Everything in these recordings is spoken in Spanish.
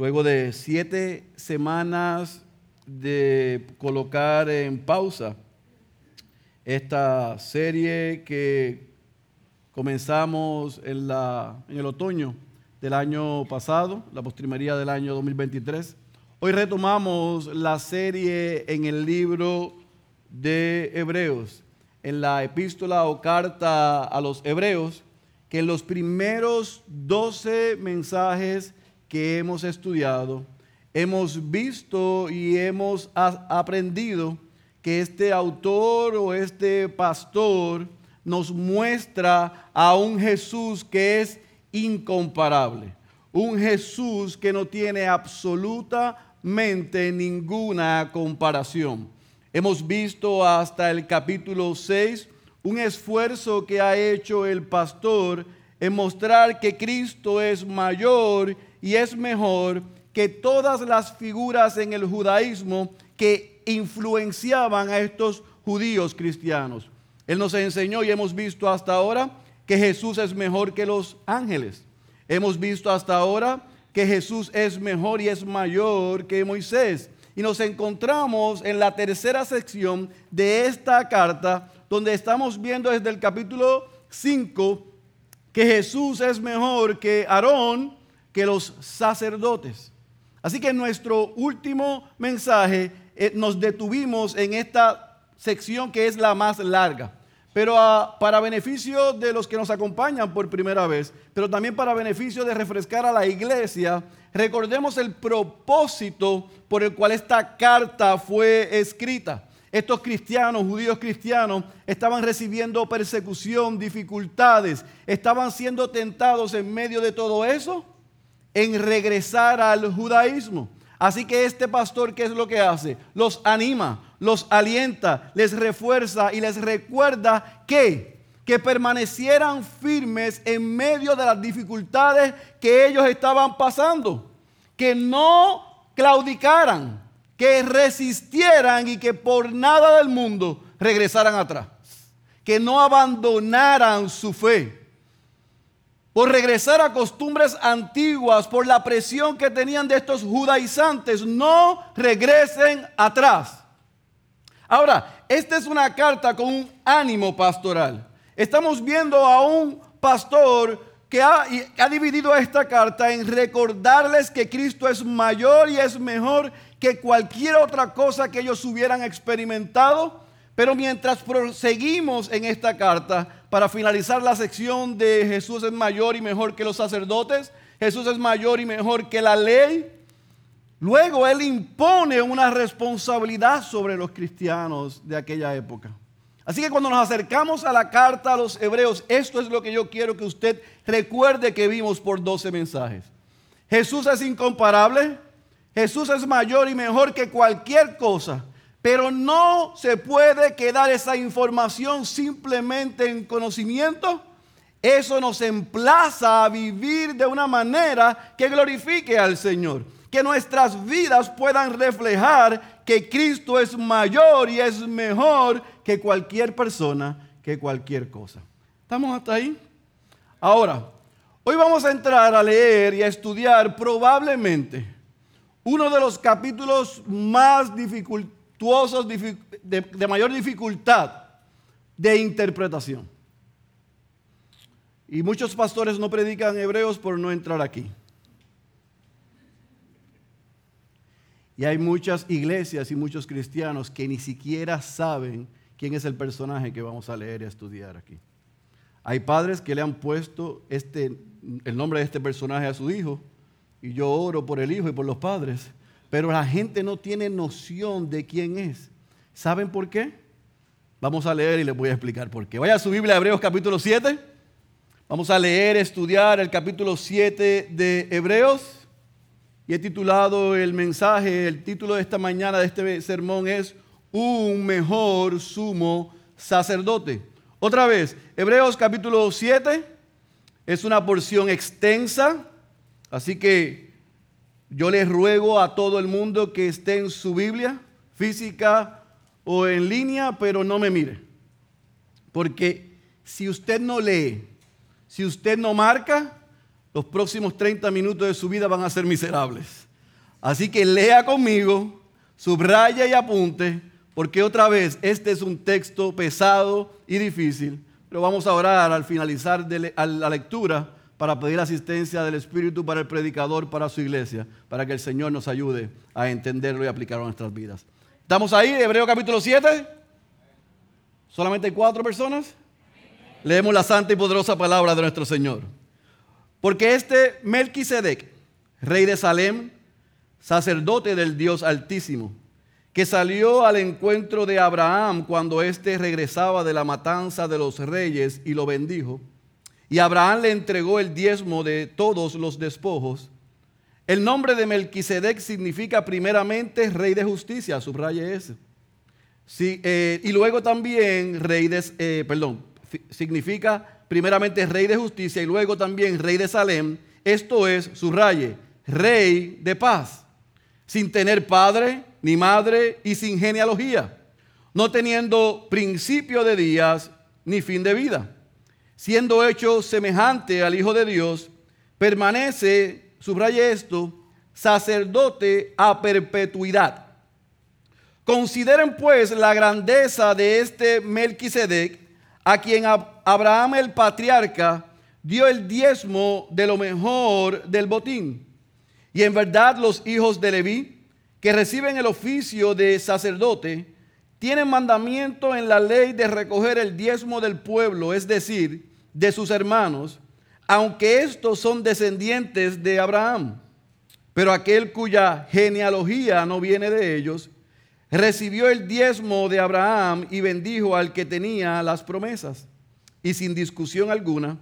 luego de siete semanas de colocar en pausa esta serie que comenzamos en, la, en el otoño del año pasado, la postrimería del año 2023. Hoy retomamos la serie en el libro de Hebreos, en la epístola o carta a los Hebreos, que en los primeros 12 mensajes que hemos estudiado, hemos visto y hemos aprendido que este autor o este pastor nos muestra a un Jesús que es incomparable, un Jesús que no tiene absolutamente ninguna comparación. Hemos visto hasta el capítulo 6 un esfuerzo que ha hecho el pastor en mostrar que Cristo es mayor y es mejor que todas las figuras en el judaísmo que influenciaban a estos judíos cristianos. Él nos enseñó y hemos visto hasta ahora que Jesús es mejor que los ángeles. Hemos visto hasta ahora que Jesús es mejor y es mayor que Moisés. Y nos encontramos en la tercera sección de esta carta, donde estamos viendo desde el capítulo 5 que Jesús es mejor que Aarón, que los sacerdotes. Así que en nuestro último mensaje eh, nos detuvimos en esta sección que es la más larga. Pero ah, para beneficio de los que nos acompañan por primera vez, pero también para beneficio de refrescar a la iglesia, recordemos el propósito por el cual esta carta fue escrita. Estos cristianos, judíos cristianos, estaban recibiendo persecución, dificultades, estaban siendo tentados en medio de todo eso en regresar al judaísmo. Así que este pastor, ¿qué es lo que hace? Los anima, los alienta, les refuerza y les recuerda que que permanecieran firmes en medio de las dificultades que ellos estaban pasando, que no claudicaran, que resistieran y que por nada del mundo regresaran atrás, que no abandonaran su fe, por regresar a costumbres antiguas, por la presión que tenían de estos judaizantes, no regresen atrás. Ahora, esta es una carta con un ánimo pastoral. Estamos viendo a un pastor que ha, dividido esta carta en recordarles que Cristo es mayor y es mejor que cualquier otra cosa que ellos hubieran experimentado. Pero mientras proseguimos en esta carta, para finalizar la sección de Jesús es mayor y mejor que los sacerdotes, Jesús es mayor y mejor que la ley, Luego Él impone una responsabilidad sobre los cristianos de aquella época. Así que cuando nos acercamos a la carta a los hebreos, esto es lo que yo quiero que usted recuerde que vimos por 12 mensajes. Jesús es incomparable, Jesús es mayor y mejor que cualquier cosa, pero no se puede quedar esa información simplemente en conocimiento. Eso nos emplaza a vivir de una manera que glorifique al Señor que nuestras vidas puedan reflejar que Cristo es mayor y es mejor que cualquier persona, que cualquier cosa. ¿Estamos hasta ahí? Ahora, hoy vamos a entrar a leer y a estudiar probablemente uno de los capítulos más dificultuosos, de, mayor dificultad de interpretación. Y muchos pastores no predican hebreos por no entrar aquí. Y hay muchas iglesias y muchos cristianos que ni siquiera saben quién es el personaje que vamos a leer y a estudiar aquí. Hay padres que le han puesto este, el nombre de este personaje a su hijo, y yo oro por el hijo y por los padres, pero la gente no tiene noción de quién es. ¿Saben por qué? Vamos a leer y les voy a explicar por qué. Vaya a su Biblia, Hebreos capítulo 7. Vamos a leer, estudiar el capítulo 7 de Hebreos y he titulado el mensaje, el título de esta mañana de este sermón es Un mejor sumo sacerdote. Otra vez, Hebreos capítulo 7 es una porción extensa, así que yo les ruego a todo el mundo que esté en su Biblia, física o en línea, pero no me mire. Porque si usted no lee, si usted no marca, los próximos 30 minutos de su vida van a ser miserables. Así que lea conmigo, subraya y apunte, porque otra vez este es un texto pesado y difícil, pero vamos a orar al finalizar la lectura para pedir asistencia del Espíritu para el predicador, para su iglesia, para que el Señor nos ayude a entenderlo y aplicarlo a nuestras vidas. ¿Estamos ahí? Hebreo capítulo 7. ¿Solamente cuatro personas? Leemos la santa y poderosa palabra de nuestro Señor. Porque este Melquisedec, rey de Salem, sacerdote del Dios Altísimo, que salió al encuentro de Abraham cuando éste regresaba de la matanza de los reyes y lo bendijo, y Abraham le entregó el diezmo de todos los despojos. El nombre de Melquisedec significa primeramente rey de justicia, subraye ese. Sí, eh, y luego también rey de, eh, perdón, significa primeramente rey de justicia y luego también rey de Salem. Esto es, subraye, rey de paz, sin tener padre ni madre y sin genealogía, no teniendo principio de días ni fin de vida siendo hecho semejante al Hijo de Dios, permanece, subraye esto, sacerdote a perpetuidad. Consideren pues la grandeza de este Melquisedec, a quien Abraham el patriarca dio el diezmo de lo mejor del botín. Y en verdad los hijos de Leví, que reciben el oficio de sacerdote, tienen mandamiento en la ley de recoger el diezmo del pueblo, es decir, de sus hermanos, aunque estos son descendientes de Abraham. Pero aquel cuya genealogía no viene de ellos, recibió el diezmo de Abraham y bendijo al que tenía las promesas. Y sin discusión alguna,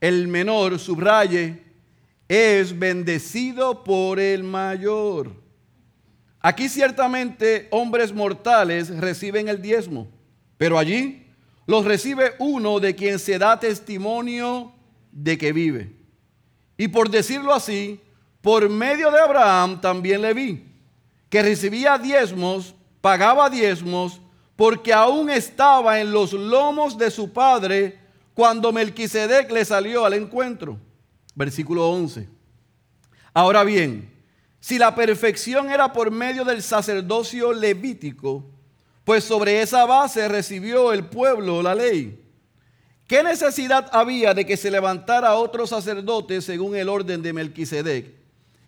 el menor, subraye, es bendecido por el mayor. Aquí ciertamente hombres mortales reciben el diezmo, pero allí los recibe uno de quien se da testimonio de que vive. Y por decirlo así, por medio de Abraham también le vi, que recibía diezmos, pagaba diezmos, porque aún estaba en los lomos de su padre cuando Melquisedec le salió al encuentro. Versículo 11. Ahora bien, si la perfección era por medio del sacerdocio levítico, pues sobre esa base recibió el pueblo la ley. ¿Qué necesidad había de que se levantara otro sacerdote según el orden de Melquisedec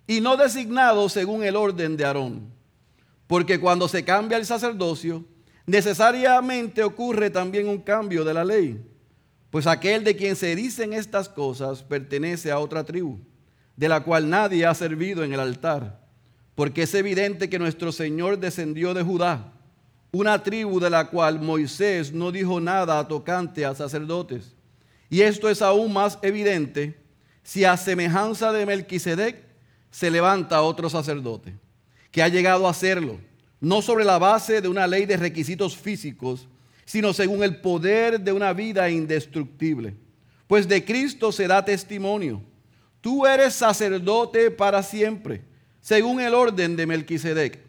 y no designado según el orden de Aarón? Porque cuando se cambia el sacerdocio, necesariamente ocurre también un cambio de la ley. Pues aquel de quien se dicen estas cosas pertenece a otra tribu, de la cual nadie ha servido en el altar. Porque es evidente que nuestro Señor descendió de Judá una tribu de la cual Moisés no dijo nada tocante a sacerdotes. Y esto es aún más evidente si a semejanza de Melquisedec se levanta otro sacerdote, que ha llegado a hacerlo, no sobre la base de una ley de requisitos físicos, sino según el poder de una vida indestructible. Pues de Cristo se da testimonio. Tú eres sacerdote para siempre, según el orden de Melquisedec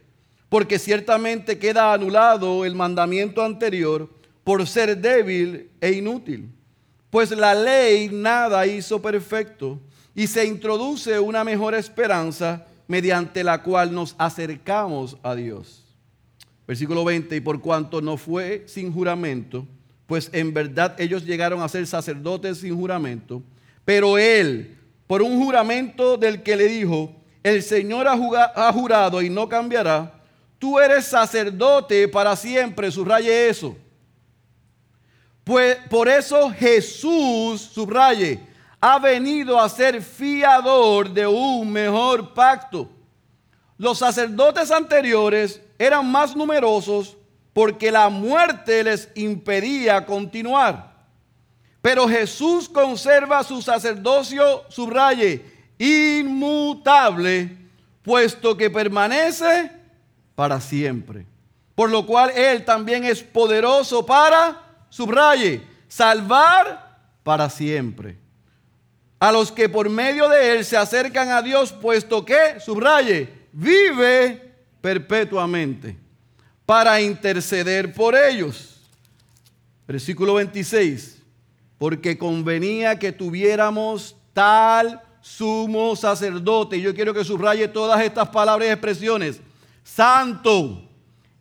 porque ciertamente queda anulado el mandamiento anterior por ser débil e inútil. Pues la ley nada hizo perfecto y se introduce una mejor esperanza mediante la cual nos acercamos a Dios. Versículo 20, y por cuanto no fue sin juramento, pues en verdad ellos llegaron a ser sacerdotes sin juramento, pero él, por un juramento del que le dijo, el Señor ha jurado y no cambiará, Tú eres sacerdote para siempre, subraye eso. Pues por eso Jesús, subraye, ha venido a ser fiador de un mejor pacto. Los sacerdotes anteriores eran más numerosos porque la muerte les impedía continuar. Pero Jesús conserva su sacerdocio, subraye, inmutable, puesto que permanece para siempre. Por lo cual Él también es poderoso para, subraye, salvar para siempre. A los que por medio de Él se acercan a Dios, puesto que, subraye, vive perpetuamente para interceder por ellos. Versículo 26. Porque convenía que tuviéramos tal sumo sacerdote. Yo quiero que subraye todas estas palabras y expresiones. Santo,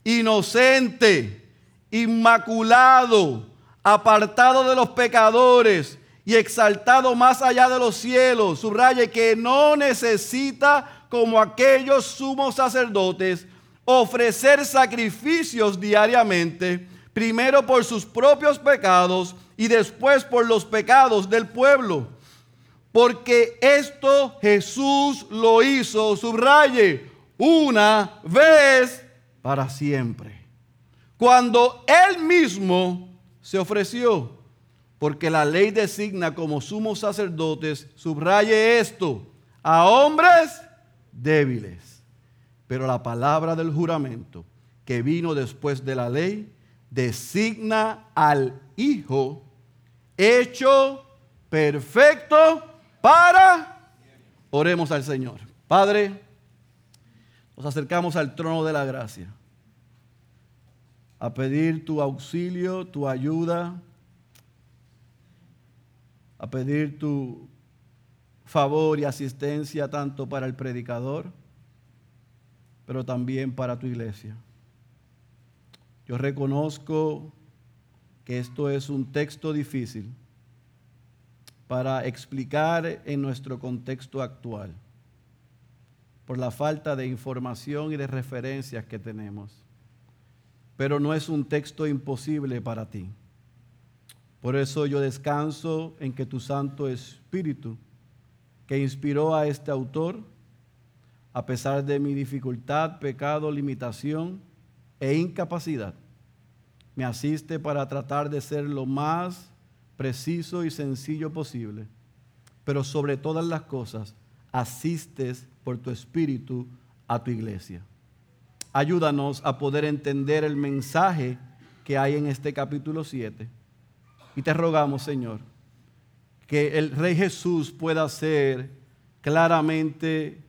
inocente, inmaculado, apartado de los pecadores y exaltado más allá de los cielos. Subraye que no necesita, como aquellos sumos sacerdotes, ofrecer sacrificios diariamente, primero por sus propios pecados y después por los pecados del pueblo. Porque esto Jesús lo hizo, subraye, una vez para siempre. Cuando Él mismo se ofreció, porque la ley designa como sumos sacerdotes, subraye esto, a hombres débiles. Pero la palabra del juramento que vino después de la ley designa al Hijo hecho perfecto para... Oremos al Señor. Padre, nos acercamos al trono de la gracia a pedir tu auxilio, tu ayuda, a pedir tu favor y asistencia tanto para el predicador, pero también para tu iglesia. Yo reconozco que esto es un texto difícil para explicar en nuestro contexto actual, por la falta de información y de referencias que tenemos. Pero no es un texto imposible para ti. Por eso yo descanso en que tu Santo Espíritu, que inspiró a este autor, a pesar de mi dificultad, pecado, limitación e incapacidad, me asiste para tratar de ser lo más preciso y sencillo posible. Pero sobre todas las cosas, asistes por tu Espíritu a tu iglesia. Ayúdanos a poder entender el mensaje que hay en este capítulo 7 y te rogamos, Señor, que el Rey Jesús pueda ser claramente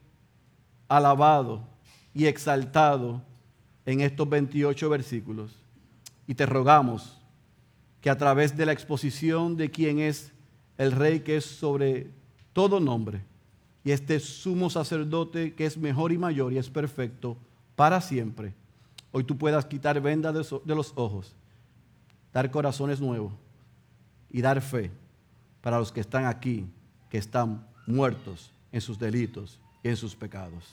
alabado y exaltado en estos 28 versículos. Y te rogamos que a través de la exposición de quién es el Rey que es sobre todo nombre, y este sumo sacerdote que es mejor y mayor y es perfecto para siempre, hoy tú puedas quitar vendas de los ojos, dar corazones nuevos y dar fe para los que están aquí, que están muertos en sus delitos y en sus pecados.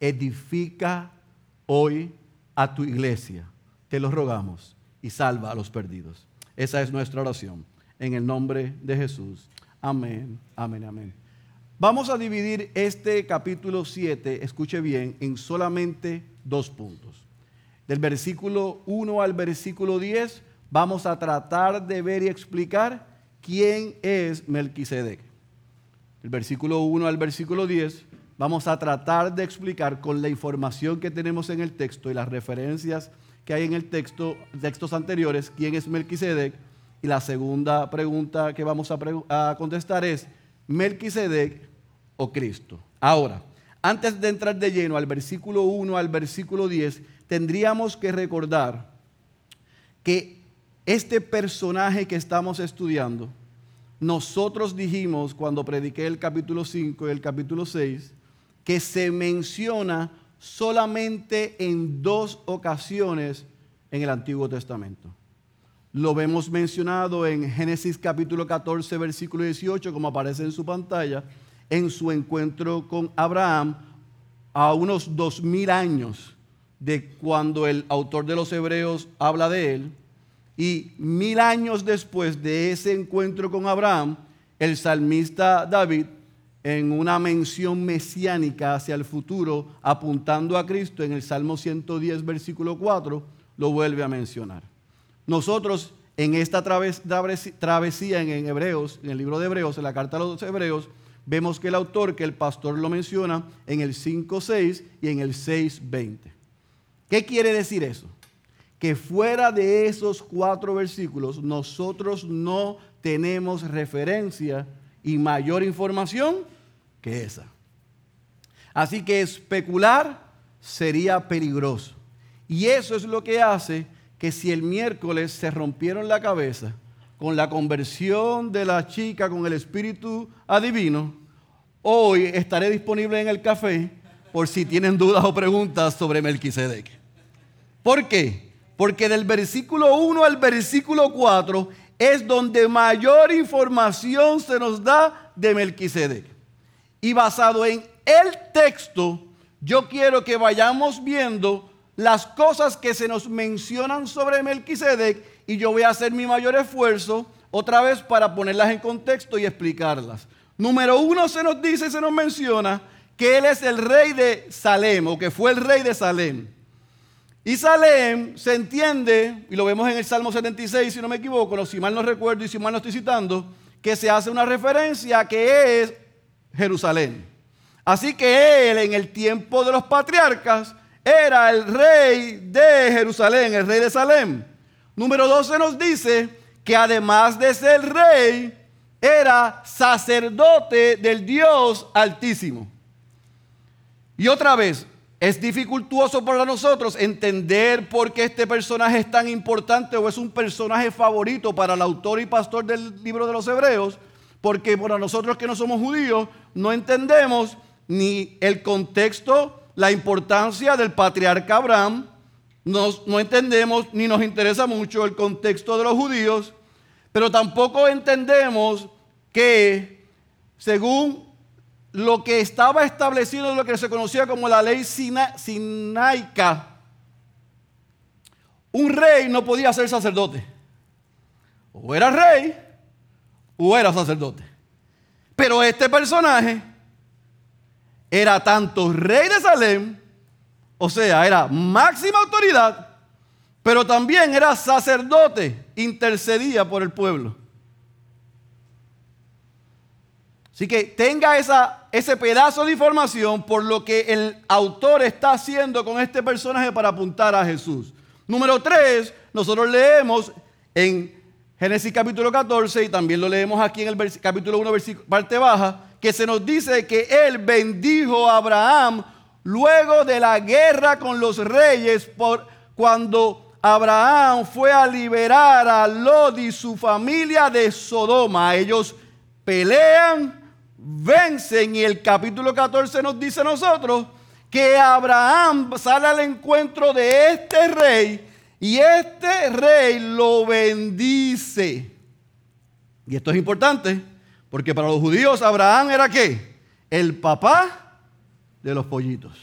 Edifica hoy a tu iglesia, te lo rogamos, y salva a los perdidos. Esa es nuestra oración. En el nombre de Jesús. Amén, amén, amén. Vamos a dividir este capítulo 7, escuche bien, en solamente dos puntos. Del versículo 1 al versículo 10 vamos a tratar de ver y explicar quién es Melquisedec. El versículo 1 al versículo 10 vamos a tratar de explicar con la información que tenemos en el texto y las referencias que hay en el texto, textos anteriores, quién es Melquisedec. Y la segunda pregunta que vamos a, a contestar es, ¿Melquisedec o Cristo? Ahora, antes de entrar de lleno al versículo 1 al versículo 10, tendríamos que recordar que este personaje que estamos estudiando, nosotros dijimos cuando prediqué el capítulo 5 y el capítulo 6, que se menciona solamente en dos ocasiones en el Antiguo Testamento. Lo vemos mencionado en Génesis capítulo 14, versículo 18, como aparece en su pantalla, en su encuentro con Abraham a unos dos mil años de cuando el autor de los Hebreos habla de él. Y mil años después de ese encuentro con Abraham, el salmista David, en una mención mesiánica hacia el futuro, apuntando a Cristo en el Salmo 110, versículo 4, lo vuelve a mencionar. Nosotros en esta travesía en Hebreos, en el libro de Hebreos, en la carta a los Hebreos, vemos que el autor, que el pastor lo menciona en el 5.6 y en el 6.20. ¿Qué quiere decir eso? que fuera de esos cuatro versículos nosotros no tenemos referencia y mayor información que esa. Así que especular sería peligroso. Y eso es lo que hace que si el miércoles se rompieron la cabeza con la conversión de la chica con el espíritu adivino, hoy estaré disponible en el café por si tienen dudas o preguntas sobre Melquisedec. ¿Por qué? Porque del versículo 1 al versículo 4 es donde mayor información se nos da de Melquisedec. Y basado en el texto, yo quiero que vayamos viendo las cosas que se nos mencionan sobre Melquisedec y yo voy a hacer mi mayor esfuerzo otra vez para ponerlas en contexto y explicarlas. Número uno se nos dice, se nos menciona que él es el rey de Salem o que fue el rey de Salem. Y Salem se entiende, y lo vemos en el Salmo 76, si no me equivoco, no, si mal no recuerdo y si mal no estoy citando, que se hace una referencia que es Jerusalén. Así que él en el tiempo de los patriarcas era el rey de Jerusalén, el rey de Salem. Número 12 nos dice que además de ser rey, era sacerdote del Dios altísimo. Y otra vez, es dificultuoso para nosotros entender por qué este personaje es tan importante o es un personaje favorito para el autor y pastor del libro de los Hebreos, porque para nosotros que no somos judíos no entendemos ni el contexto, la importancia del patriarca Abraham, no entendemos ni nos interesa mucho el contexto de los judíos, pero tampoco entendemos que según lo que estaba establecido lo que se conocía como la ley sinaica, un rey no podía ser sacerdote. O era rey o era sacerdote. Pero este personaje era tanto rey de Salem, o sea, era máxima autoridad, pero también era sacerdote, intercedía por el pueblo. Así que tenga ese pedazo de información por lo que el autor está haciendo con este personaje para apuntar a Jesús. Número 3, nosotros leemos en Génesis capítulo 14 y también lo leemos aquí en el capítulo 1, parte baja, que se nos dice que él bendijo a Abraham luego de la guerra con los reyes por cuando Abraham fue a liberar a Lot y su familia de Sodoma. Ellos pelean, vencen y el capítulo 14 nos dice a nosotros que Abraham sale al encuentro de este rey y este rey lo bendice. Y esto es importante porque para los judíos Abraham era qué? El papá de los pollitos.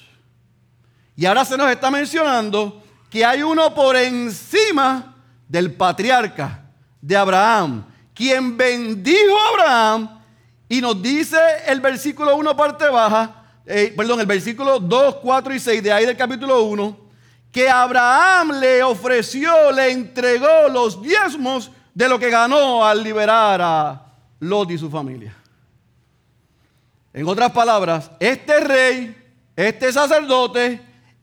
Y ahora se nos está mencionando que hay uno por encima del patriarca de Abraham, quien bendijo a Abraham y nos dice el versículo 1 parte baja, eh, perdón, el versículo 2, 4 y 6 de ahí del capítulo 1, que Abraham le ofreció, le entregó los diezmos de lo que ganó al liberar a Lot y su familia. En otras palabras, este rey, este sacerdote,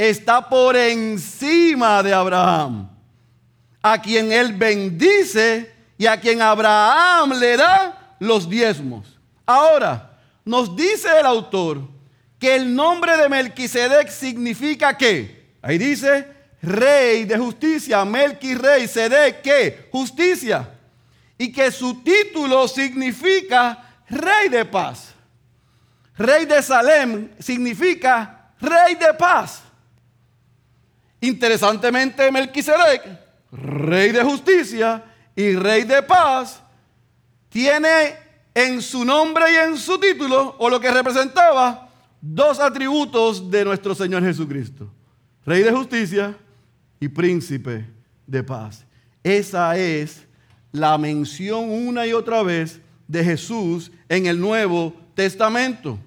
está por encima de Abraham, a quien él bendice y a quien Abraham le da los diezmos. Ahora, nos dice el autor que el nombre de Melquisedec significa que, ahí dice, rey de justicia, Melquirey, Sedec, ¿qué? Justicia. Y que su título significa rey de paz. Rey de Salem significa rey de paz. Interesantemente, Melquisedec, rey de justicia y rey de paz, tiene en su nombre y en su título, o lo que representaba, dos atributos de nuestro Señor Jesucristo. Rey de justicia y príncipe de paz. Esa es la mención una y otra vez de Jesús en el Nuevo Testamento.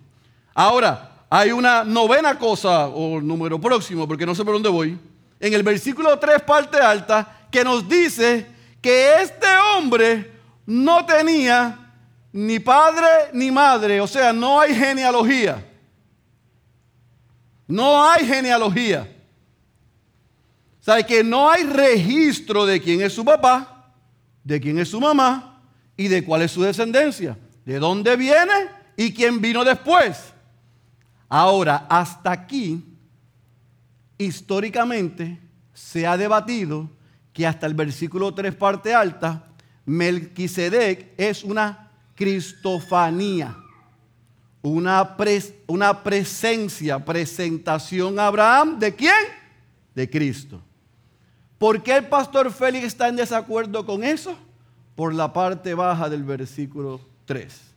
Ahora, hay una novena cosa, o número próximo, porque no sé por dónde voy, en el versículo 3, parte alta, que nos dice que este hombre no tenía ni padre ni madre, o sea, no hay genealogía. No hay genealogía. O sea, que no hay registro de quién es su papá, de quién es su mamá y de cuál es su descendencia, de dónde viene y quién vino después. Ahora, hasta aquí, históricamente, se ha debatido que hasta el versículo 3, parte alta, Melquisedec es una cristofanía, una, presencia, presentación a Abraham. ¿De quién? De Cristo. ¿Por qué el pastor Félix está en desacuerdo con eso? Por la parte baja del versículo 3.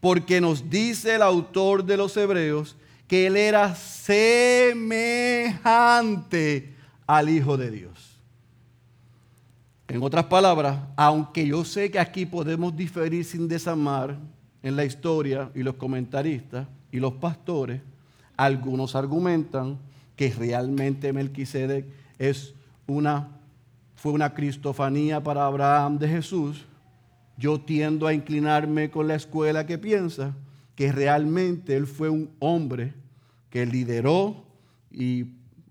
Porque nos dice el autor de los Hebreos que él era semejante al Hijo de Dios. En otras palabras, aunque yo sé que aquí podemos diferir sin desamar en la historia y los comentaristas y los pastores, algunos argumentan que realmente Melquisedec fue una cristofanía para Abraham de Jesús. Yo tiendo a inclinarme con la escuela que piensa que realmente él fue un hombre que lideró y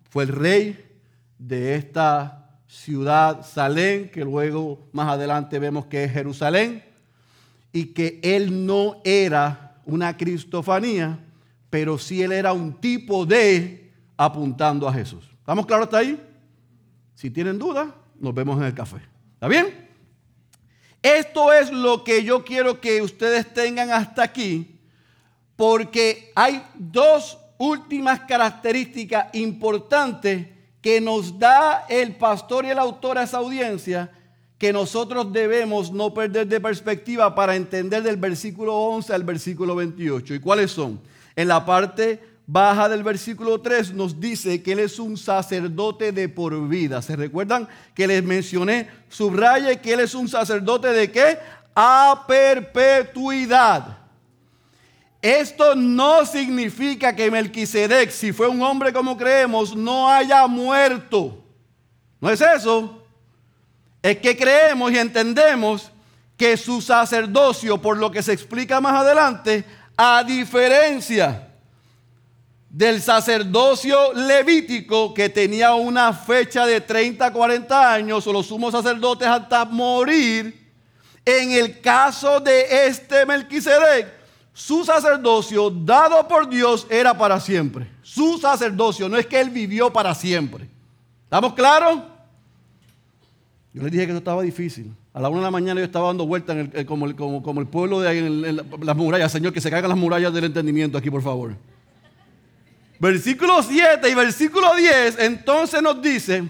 fue el rey de esta ciudad Salén, que luego más adelante vemos que es Jerusalén, y que él no era una cristofanía, pero sí él era un tipo de apuntando a Jesús. ¿Estamos claros hasta ahí? Si tienen dudas, nos vemos en el café. ¿Está bien? Esto es lo que yo quiero que ustedes tengan hasta aquí, porque hay dos últimas características importantes que nos da el pastor y el autor a esa audiencia que nosotros debemos no perder de perspectiva para entender del versículo 11 al versículo 28. ¿Y cuáles son? En la parte baja del versículo 3 nos dice que Él es un sacerdote de por vida. ¿Se recuerdan que les mencioné? Subraye que Él es un sacerdote de qué? A perpetuidad. Esto no significa que Melquisedec, si fue un hombre como creemos, no haya muerto. No es eso. Es que creemos y entendemos que su sacerdocio, por lo que se explica más adelante, a diferencia del sacerdocio levítico que tenía una fecha de 30, 40 años, o los sumos sacerdotes hasta morir, en el caso de este Melquisedec, su sacerdocio dado por Dios era para siempre. Su sacerdocio, no es que él vivió para siempre. ¿Estamos claros? Yo les dije que eso estaba difícil. A la una de la mañana yo estaba dando vueltas como, el, pueblo de en, las murallas. Señor, que se caigan las murallas del entendimiento aquí, por favor. Versículo 7 y versículo 10, entonces nos dice,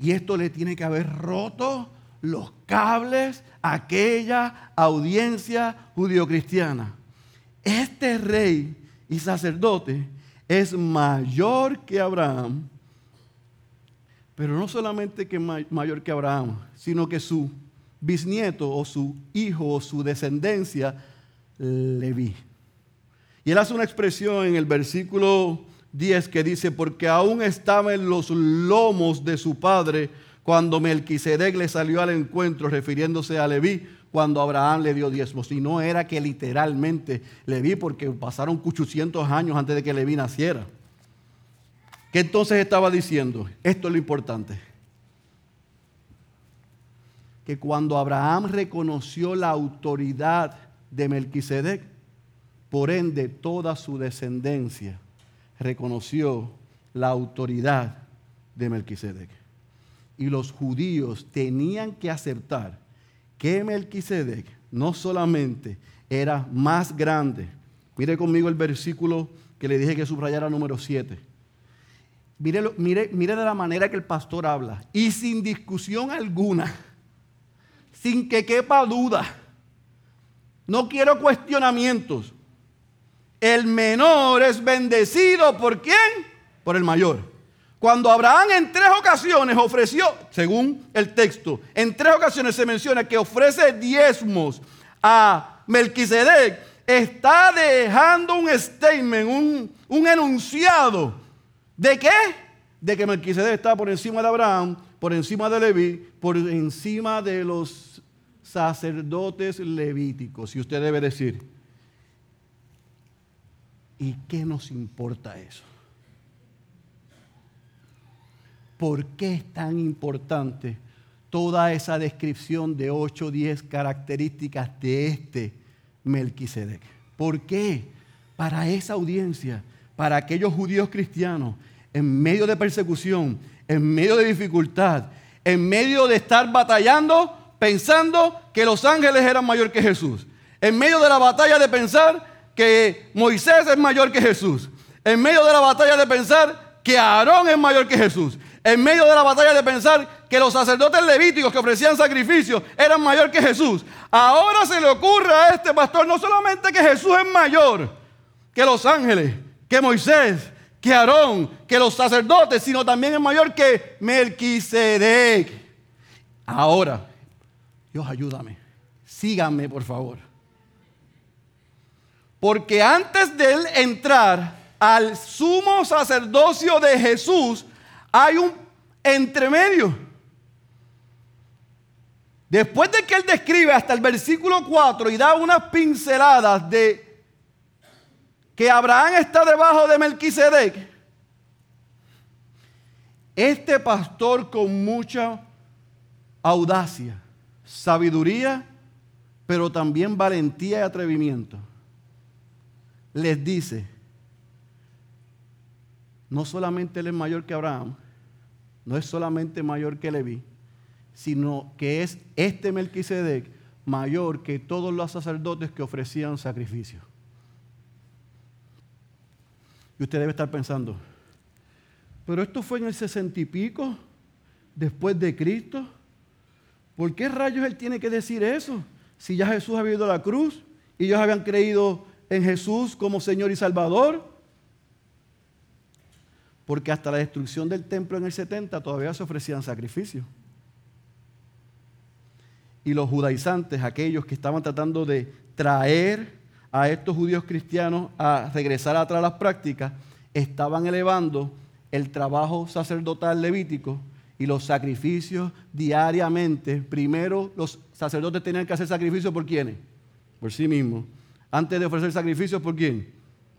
y esto le tiene que haber roto los cables a aquella audiencia judio-cristiana este rey y sacerdote es mayor que Abraham, pero no solamente que mayor que Abraham, sino que su bisnieto o su hijo o su descendencia, Leví. Y él hace una expresión en el versículo 10 que dice, porque aún estaba en los lomos de su padre cuando Melquisedec le salió al encuentro, refiriéndose a Leví, cuando Abraham le dio diezmos. Y no era que literalmente le vi porque pasaron 800 años antes de que Leví naciera. ¿Qué entonces estaba diciendo? Esto es lo importante. Que cuando Abraham reconoció la autoridad de Melquisedec, por ende toda su descendencia reconoció la autoridad de Melquisedec. Y los judíos tenían que aceptar que Melquisedec no solamente era más grande, mire conmigo el versículo que le dije que subrayara número 7. Mire, mire, mire de la manera que el pastor habla, y sin discusión alguna, sin que quepa duda, no quiero cuestionamientos. El menor es bendecido por quién? Por el mayor. Cuando Abraham en tres ocasiones ofreció, según el texto, en tres ocasiones se menciona que ofrece diezmos a Melquisedec, está dejando un statement, un, un enunciado. ¿De qué? De que Melquisedec está por encima de Abraham, por encima de Leví, por encima de los sacerdotes levíticos. Y usted debe decir, ¿y qué nos importa eso? ¿Por qué es tan importante toda esa descripción de 8 o 10 características de este Melquisedec? ¿Por qué? Para esa audiencia, para aquellos judíos cristianos, en medio de persecución, en medio de dificultad, en medio de estar batallando, pensando que los ángeles eran mayor que Jesús, en medio de la batalla de pensar que Moisés es mayor que Jesús. En medio de la batalla de pensar que Aarón es mayor que Jesús. En medio de la batalla de pensar que los sacerdotes levíticos que ofrecían sacrificios eran mayor que Jesús. Ahora se le ocurre a este pastor no solamente que Jesús es mayor que los ángeles, que Moisés, que Aarón, que los sacerdotes, sino también es mayor que Melquisedec. Ahora, Dios ayúdame, síganme por favor. Porque antes de él entrar al sumo sacerdocio de Jesús, hay un entremedio. Después de que él describe hasta el versículo 4 y da unas pinceladas de que Abraham está debajo de Melquisedec, este pastor con mucha audacia, sabiduría, pero también valentía y atrevimiento, les dice, no solamente él es mayor que Abraham, no es solamente mayor que Leví, sino que es este Melquisedec mayor que todos los sacerdotes que ofrecían sacrificios. Y usted debe estar pensando, pero esto fue en el sesenta y pico, después de Cristo. ¿Por qué rayos él tiene que decir eso? Si ya Jesús había ido a la cruz y ellos habían creído en Jesús como Señor y Salvador. Porque hasta la destrucción del templo en el 70 todavía se ofrecían sacrificios y los judaizantes, aquellos que estaban tratando de traer a estos judíos cristianos a regresar atrás a las prácticas, estaban elevando el trabajo sacerdotal levítico y los sacrificios diariamente. Primero los sacerdotes tenían que hacer sacrificios por quiénes? Por sí mismos. Antes de ofrecer sacrificios por quién?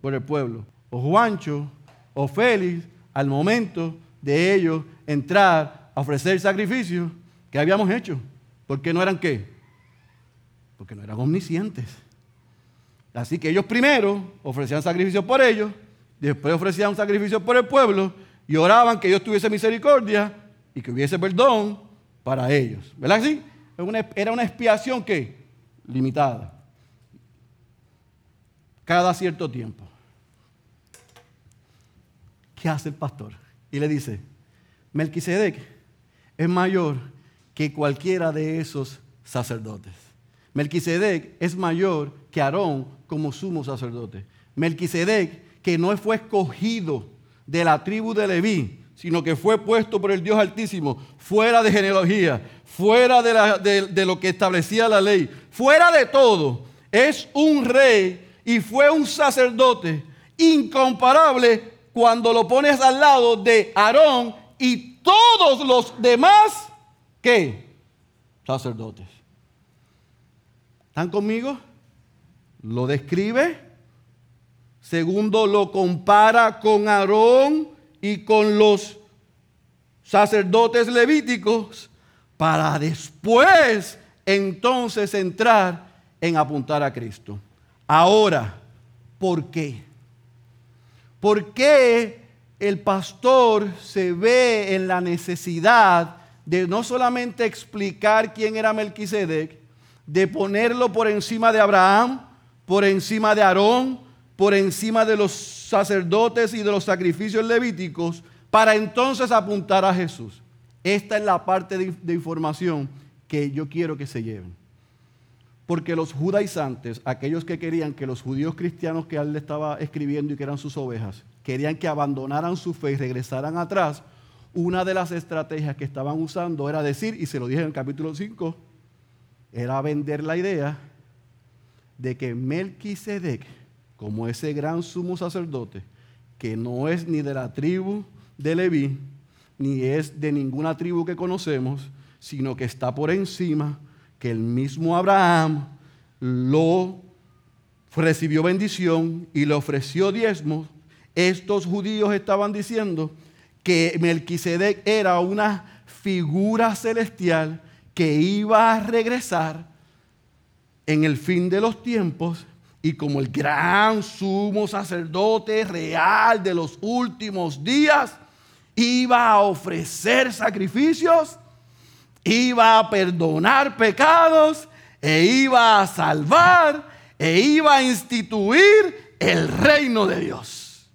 Por el pueblo. O Juancho o Félix, al momento de ellos entrar a ofrecer sacrificios, ¿qué habíamos hecho? ¿Por qué no eran qué? Porque no eran omniscientes. Así que ellos primero ofrecían sacrificios por ellos, después ofrecían sacrificios por el pueblo y oraban que Dios tuviese misericordia y que hubiese perdón para ellos. ¿Verdad que sí? Era una expiación que limitada. Cada cierto tiempo. ¿Qué hace el pastor? Y le dice, Melquisedec es mayor que cualquiera de esos sacerdotes. Melquisedec es mayor que Aarón como sumo sacerdote. Melquisedec, que no fue escogido de la tribu de Leví, sino que fue puesto por el Dios Altísimo, fuera de genealogía, fuera de, de lo que establecía la ley, fuera de todo, es un rey y fue un sacerdote incomparable cuando lo pones al lado de Aarón y todos los demás ¿Qué? Sacerdotes. ¿Están conmigo? Lo describe. Segundo, lo compara con Aarón y con los sacerdotes levíticos para después entonces entrar en apuntar a Cristo. Ahora, ¿por qué? ¿Por qué el pastor se ve en la necesidad de no solamente explicar quién era Melquisedec, de ponerlo por encima de Abraham, por encima de Aarón, por encima de los sacerdotes y de los sacrificios levíticos, para entonces apuntar a Jesús. Esta es la parte de, información que yo quiero que se lleven. Porque los judaizantes, aquellos que querían que los judíos cristianos que él le estaba escribiendo y que eran sus ovejas, querían que abandonaran su fe y regresaran atrás, una de las estrategias que estaban usando era decir, y se lo dije en el capítulo 5, era vender la idea de que Melquisedec, como ese gran sumo sacerdote, que no es ni de la tribu de Leví, ni es de ninguna tribu que conocemos, sino que está por encima, que el mismo Abraham lo recibió bendición y le ofreció diezmos, estos judíos estaban diciendo que Melquisedec era una figura celestial que iba a regresar en el fin de los tiempos y como el gran sumo sacerdote real de los últimos días, iba a ofrecer sacrificios, iba a perdonar pecados e iba a salvar e iba a instituir el reino de Dios.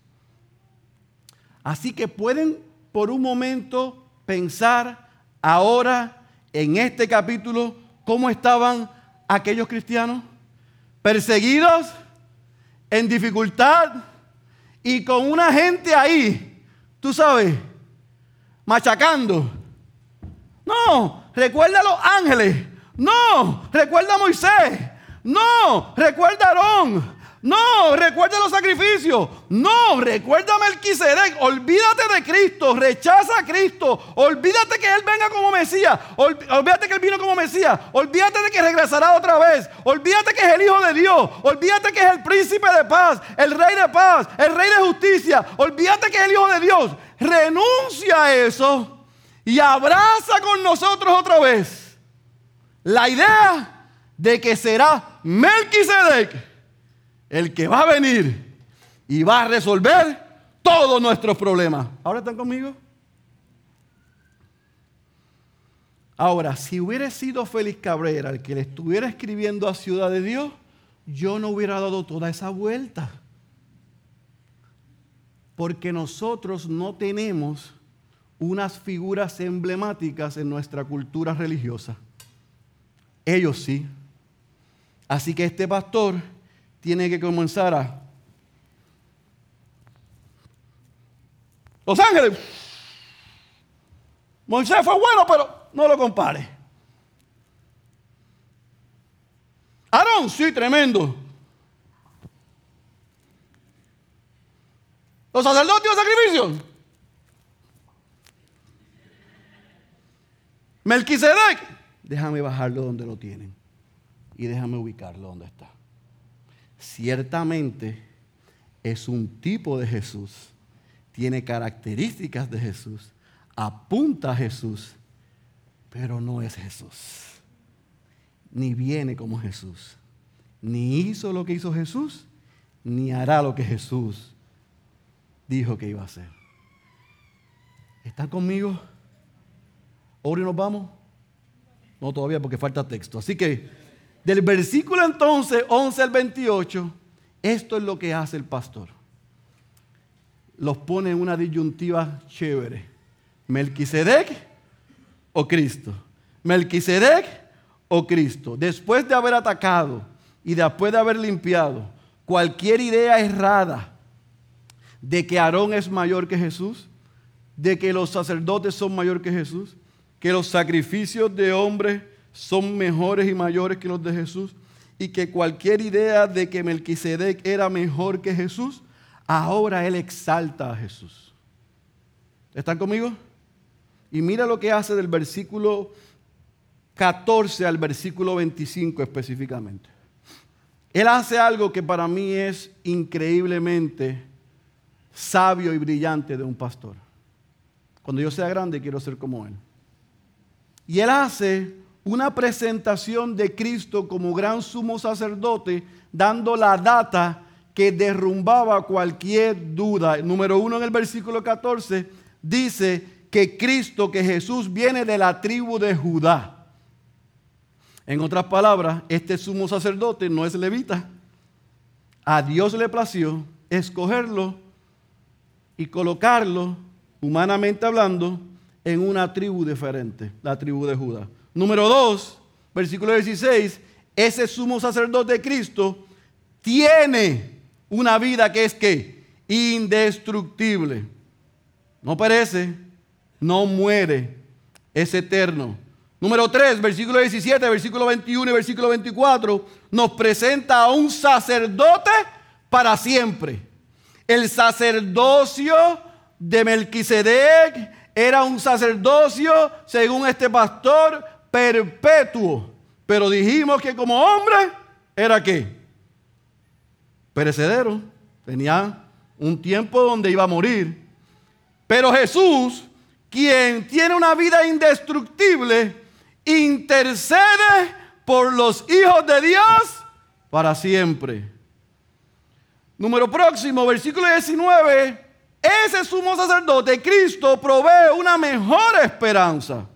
Así que pueden por un momento pensar ahora en este capítulo cómo estaban aquellos cristianos perseguidos, en dificultad y con una gente ahí, tú sabes, machacando. No, recuerda a los ángeles. No, recuerda a Moisés. No, recuerda a Aarón. No, recuerda los sacrificios. No, recuerda a Melquisedec. Olvídate de Cristo. Rechaza a Cristo. Olvídate que Él venga como Mesías. olvídate que Él vino como Mesías. Olvídate de que regresará otra vez. Olvídate que es el Hijo de Dios. Olvídate que es el príncipe de paz. El rey de paz. El rey de justicia. Olvídate que es el Hijo de Dios. Renuncia a eso y abraza con nosotros otra vez la idea de que será Melquisedec el que va a venir y va a resolver todos nuestros problemas. ¿Ahora están conmigo? Ahora, si hubiera sido Félix Cabrera el que le estuviera escribiendo a Ciudad de Dios, yo no hubiera dado toda esa vuelta. Porque nosotros no tenemos unas figuras emblemáticas en nuestra cultura religiosa. Ellos sí. Así que este pastor tiene que comenzar a... Los ángeles. Moisés fue bueno, pero no lo compare. Aarón, sí, tremendo. Los sacerdotes de sacrificio. Melquisedec. Déjame bajarlo donde lo tienen. Y déjame ubicarlo donde está ciertamente es un tipo de Jesús, tiene características de Jesús, apunta a Jesús, pero no es Jesús. Ni viene como Jesús. Ni hizo lo que hizo Jesús, ni hará lo que Jesús dijo que iba a hacer. ¿Están conmigo? ¿Ahora nos vamos? No todavía porque falta texto. Así que del versículo entonces 11 al 28, esto es lo que hace el pastor. Los pone en una disyuntiva chévere. Melquisedec o Cristo. Melquisedec o Cristo. Después de haber atacado y después de haber limpiado cualquier idea errada de que Aarón es mayor que Jesús, de que los sacerdotes son mayor que Jesús, que los sacrificios de hombres son mejores y mayores que los de Jesús y que cualquier idea de que Melquisedec era mejor que Jesús, ahora él exalta a Jesús. ¿Están conmigo? Y mira lo que hace del versículo 14 al versículo 25 específicamente. Él hace algo que para mí es increíblemente sabio y brillante de un pastor. Cuando yo sea grande quiero ser como él. Y él hace una presentación de Cristo como gran sumo sacerdote, dando la data que derrumbaba cualquier duda. Número uno en el versículo 14 dice que Cristo, que Jesús viene de la tribu de Judá. En otras palabras, este sumo sacerdote no es levita. A Dios le plació escogerlo y colocarlo, humanamente hablando, en una tribu diferente, la tribu de Judá. Número 2, versículo 16, ese sumo sacerdote de Cristo tiene una vida que es que indestructible. No perece, no muere, es eterno. Número 3, versículo 17, versículo 21 y versículo 24 nos presenta a un sacerdote para siempre. El sacerdocio de Melquisedec era un sacerdocio, según este pastor, perpetuo. Pero dijimos que como hombre era qué? Perecedero. Tenía un tiempo donde iba a morir. Pero Jesús, quien tiene una vida indestructible, intercede por los hijos de Dios para siempre. Número próximo, versículo 19. Ese sumo sacerdote, Cristo, provee una mejor esperanza.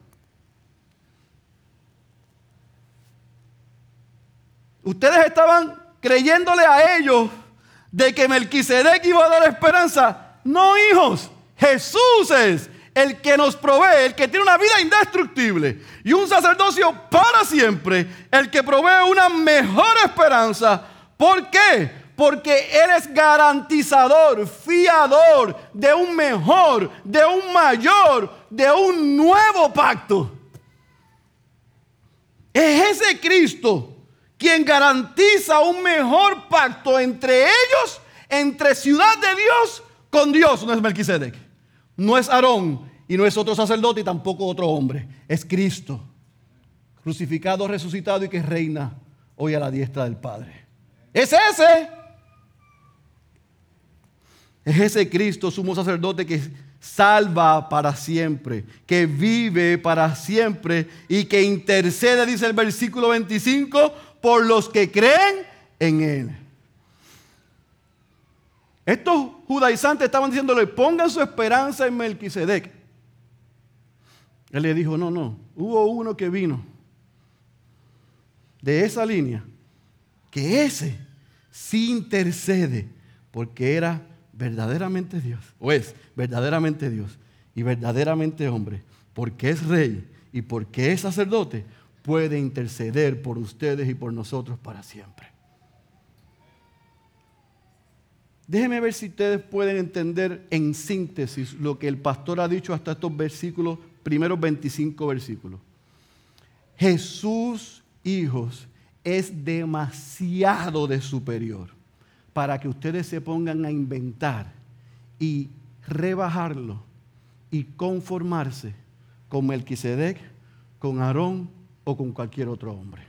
Ustedes estaban creyéndole a ellos de que Melquisedec iba a dar esperanza. No, hijos, Jesús es el que nos provee, el que tiene una vida indestructible y un sacerdocio para siempre, el que provee una mejor esperanza. ¿Por qué? Porque Él es garantizador, fiador de un mejor, de un mayor, de un nuevo pacto. Es ese Cristo quien garantiza un mejor pacto entre ellos, entre ciudad de Dios, con Dios. No es Melquisedec. No es Aarón y no es otro sacerdote y tampoco otro hombre. Es Cristo, crucificado, resucitado y que reina hoy a la diestra del Padre. Es ese. Es ese Cristo, sumo sacerdote que salva para siempre, que vive para siempre y que intercede, dice el versículo 25, por los que creen en Él. Estos judaizantes estaban diciéndole, pongan su esperanza en Melquisedec. Él le dijo, no, no, hubo uno que vino de esa línea, que ese sí intercede, porque era verdaderamente Dios, o es verdaderamente Dios y verdaderamente hombre, porque es rey y porque es sacerdote, puede interceder por ustedes y por nosotros para siempre. Déjenme ver si ustedes pueden entender en síntesis lo que el pastor ha dicho hasta estos versículos, primeros 25 versículos. Jesús, hijos, es demasiado de superior para que ustedes se pongan a inventar y rebajarlo y conformarse con Melquisedec, con Aarón o con cualquier otro hombre.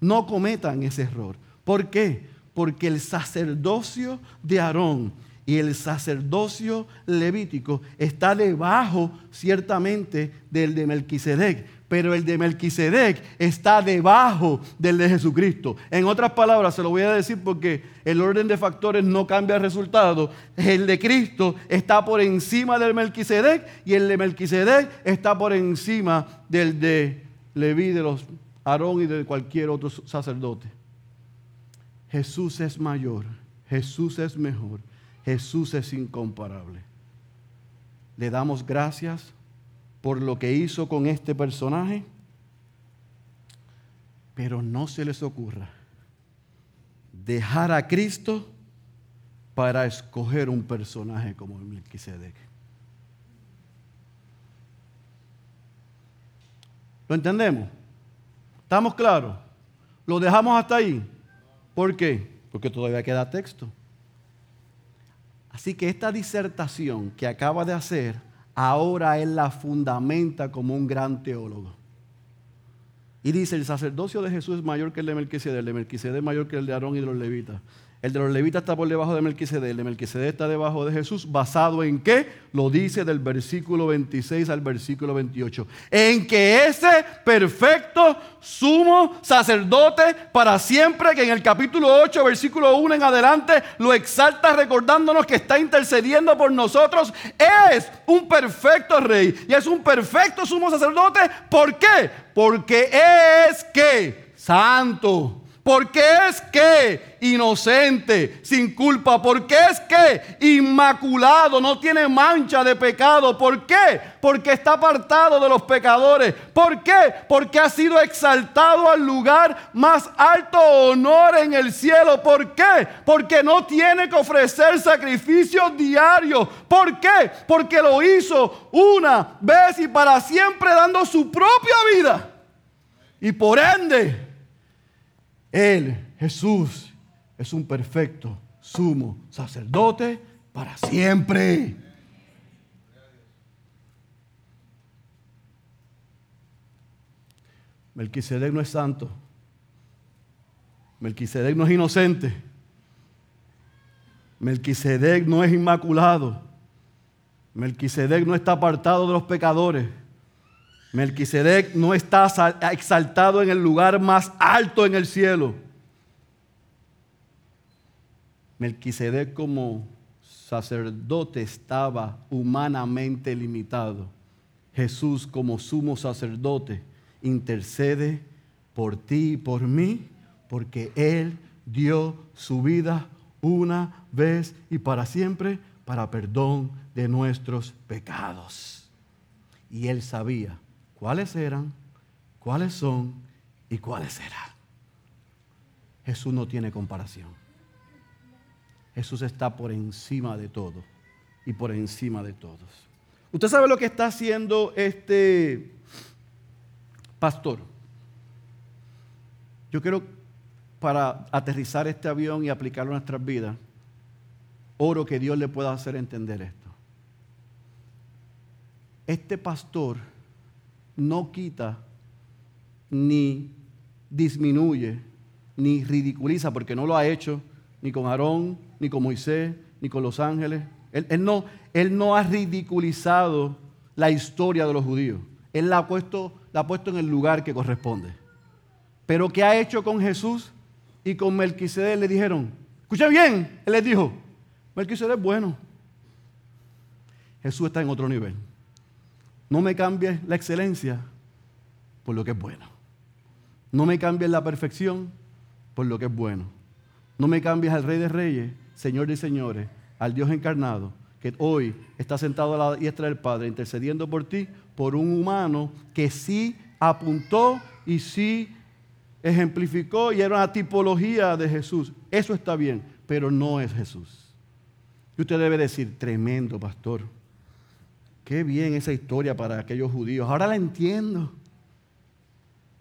No cometan ese error. ¿Por qué? porque el sacerdocio de Aarón y el sacerdocio levítico está debajo ciertamente del de Melquisedec, pero el de Melquisedec está debajo del de Jesucristo. En otras palabras, se lo voy a decir porque el orden de factores no cambia el resultado. El de Cristo está por encima del Melquisedec y el de Melquisedec está por encima del de Leví, de los Aarón y de cualquier otro sacerdote. Jesús es mayor, Jesús es mejor, Jesús es incomparable. Le damos gracias por lo que hizo con este personaje, pero no se les ocurra dejar a Cristo para escoger un personaje como el Melquisedec. ¿Lo entendemos? ¿Estamos claros? ¿Lo dejamos hasta ahí? ¿Por qué? Porque todavía queda texto. Así que esta disertación que acaba de hacer, ahora él la fundamenta como un gran teólogo. Y dice, el sacerdocio de Jesús es mayor que el de Melquisedec, el de Melquisedec es mayor que el de Aarón y de los levitas. El de los levitas está por debajo de Melquisedec, el de Melquisedec está debajo de Jesús, basado en qué? Lo dice del versículo 26 al versículo 28. En que ese perfecto sumo sacerdote para siempre, que en el capítulo 8, versículo 1 en adelante, lo exalta recordándonos que está intercediendo por nosotros, es un perfecto rey y es un perfecto sumo sacerdote. ¿Por qué? Porque es que santo porque es que inocente, sin culpa. Porque es que inmaculado, no tiene mancha de pecado. ¿Por qué? Porque está apartado de los pecadores. ¿Por qué? Porque ha sido exaltado al lugar más alto honor en el cielo. ¿Por qué? Porque no tiene que ofrecer sacrificios diarios. ¿Por qué? Porque lo hizo una vez y para siempre dando su propia vida. Y por ende él, Jesús, es un perfecto sumo sacerdote para siempre. Melquisedec no es santo. Melquisedec no es inocente. Melquisedec no es inmaculado. Melquisedec no está apartado de los pecadores. Melquisedec no está exaltado en el lugar más alto en el cielo. Melquisedec como sacerdote estaba humanamente limitado. Jesús como sumo sacerdote intercede por ti y por mí porque Él dio su vida una vez y para siempre para perdón de nuestros pecados. Y él sabía cuáles eran, cuáles son y cuáles serán. Jesús no tiene comparación. Jesús está por encima de todo y por encima de todos. ¿Usted sabe lo que está haciendo este pastor? Yo quiero, para aterrizar este avión y aplicarlo a nuestras vidas, oro que Dios le pueda hacer entender esto. Este pastor no quita ni disminuye ni ridiculiza, porque no lo ha hecho ni con Aarón, ni con Moisés, ni con los ángeles. Él, no, él no ha ridiculizado la historia de los judíos. Él la ha, puesto, la ha puesto en el lugar que corresponde. Pero ¿qué ha hecho con Jesús y con Melquisedec? Le dijeron, escucha bien, él les dijo, Melquisedec es bueno. Jesús está en otro nivel. No me cambies la excelencia por lo que es bueno. No me cambies la perfección por lo que es bueno. No me cambies al Rey de Reyes, Señor de Señores, al Dios encarnado, que hoy está sentado a la diestra del Padre, intercediendo por ti, por un humano que sí apuntó y sí ejemplificó y era una tipología de Jesús. Eso está bien, pero no es Jesús. Y usted debe decir, tremendo pastor. Qué bien esa historia para aquellos judíos. Ahora la entiendo.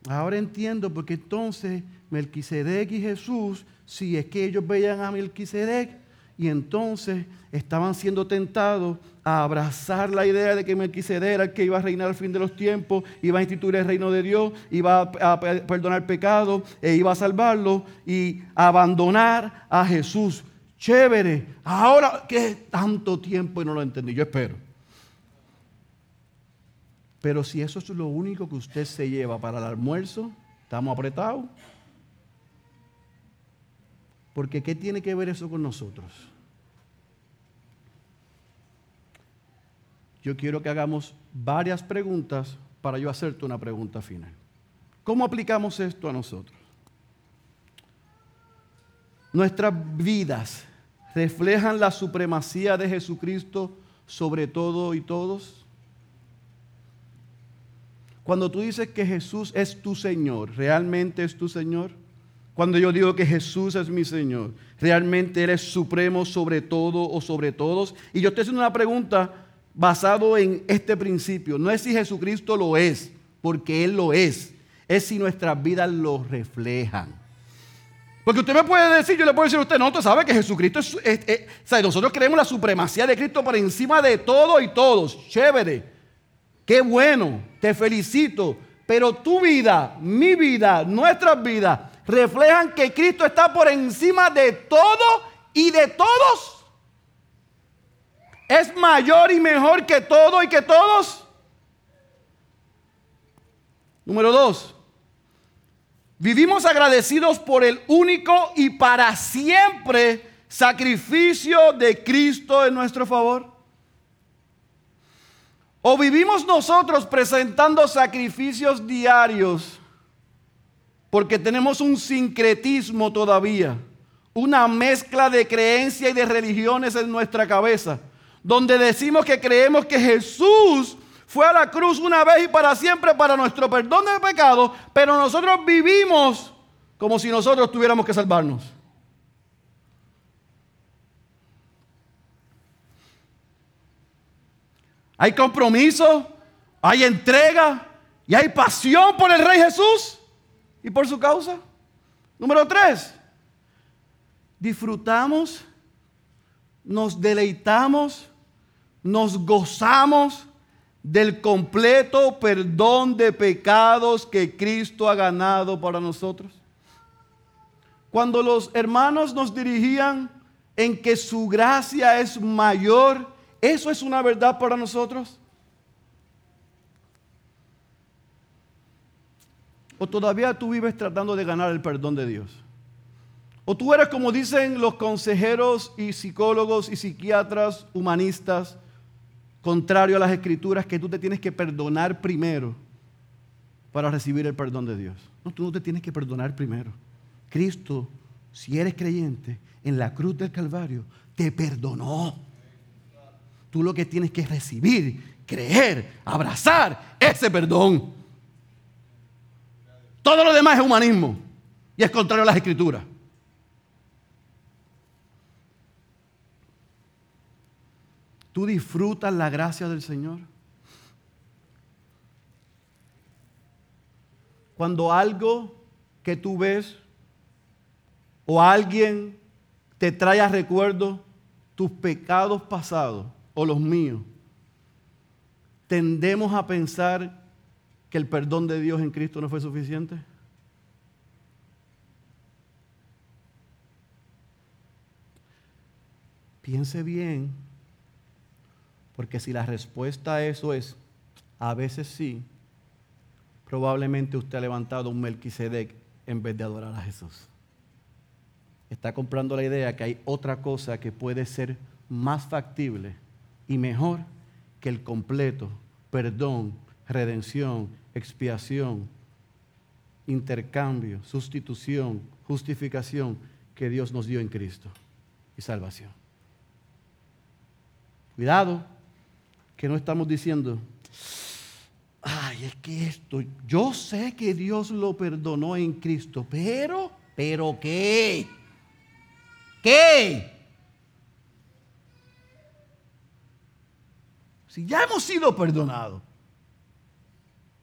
Ahora entiendo porque entonces Melquisedec y Jesús, si es que ellos veían a Melquisedec y entonces estaban siendo tentados a abrazar la idea de que Melquisedec era el que iba a reinar al fin de los tiempos, iba a instituir el reino de Dios, iba a perdonar pecados e iba a salvarlo y abandonar a Jesús. Chévere, ahora que tanto tiempo y no lo entendí, yo espero. Pero si eso es lo único que usted se lleva para el almuerzo, estamos apretados. Porque ¿qué tiene que ver eso con nosotros? Yo quiero que hagamos varias preguntas para yo hacerte una pregunta final. ¿Cómo aplicamos esto a nosotros? Nuestras vidas reflejan la supremacía de Jesucristo sobre todo y todos. Cuando tú dices que Jesús es tu Señor, ¿realmente es tu Señor? Cuando yo digo que Jesús es mi Señor, ¿realmente Él es supremo sobre todo o sobre todos? Y yo estoy haciendo una pregunta basado en este principio. No es si Jesucristo lo es, porque Él lo es. Es si nuestras vidas lo reflejan. Porque usted me puede decir, yo le puedo decir a usted, no, usted sabe que Jesucristo es, es, o sea, nosotros creemos la supremacía de Cristo por encima de todo y todos. Chévere. Qué bueno. Te felicito. Pero tu vida, mi vida, nuestras vidas reflejan que Cristo está por encima de todo y de todos. Es mayor y mejor que todo y que todos. Número dos, vivimos agradecidos por el único y para siempre sacrificio de Cristo en nuestro favor. O vivimos nosotros presentando sacrificios diarios porque tenemos un sincretismo todavía, una mezcla de creencia y de religiones en nuestra cabeza, donde decimos que creemos que Jesús fue a la cruz una vez y para siempre para nuestro perdón de pecado, pero nosotros vivimos como si nosotros tuviéramos que salvarnos. Hay compromiso, hay entrega y hay pasión por el Rey Jesús y por su causa. Número tres, disfrutamos, nos deleitamos, nos gozamos del completo perdón de pecados que Cristo ha ganado para nosotros. Cuando los hermanos nos dirigían en que su gracia es mayor, ¿eso es una verdad para nosotros? ¿O todavía tú vives tratando de ganar el perdón de Dios? ¿O tú eres como dicen los consejeros y psicólogos y psiquiatras humanistas, contrario a las escrituras, que tú te tienes que perdonar primero para recibir el perdón de Dios? No, tú no te tienes que perdonar primero. Cristo si eres creyente, en la cruz del Calvario, te perdonó. Tú lo que tienes que recibir, creer, abrazar ese perdón. Todo lo demás es humanismo y es contrario a las escrituras. ¿Tú disfrutas la gracia del Señor? Cuando algo que tú ves o alguien te trae a recuerdo tus pecados pasados o los míos, tendemos a pensar que el perdón de Dios en Cristo no fue suficiente. Piense bien porque si la respuesta a eso es a veces sí, probablemente usted ha levantado un Melquisedec en vez de adorar a Jesús. Está comprando la idea que hay otra cosa que puede ser más factible y mejor que el completo perdón, redención, expiación, intercambio, sustitución, justificación que Dios nos dio en Cristo y salvación. Cuidado que no estamos diciendo, ay, es que esto, yo sé que Dios lo perdonó en Cristo, pero, pero ¿qué? ¿Qué? Si ya hemos sido perdonados,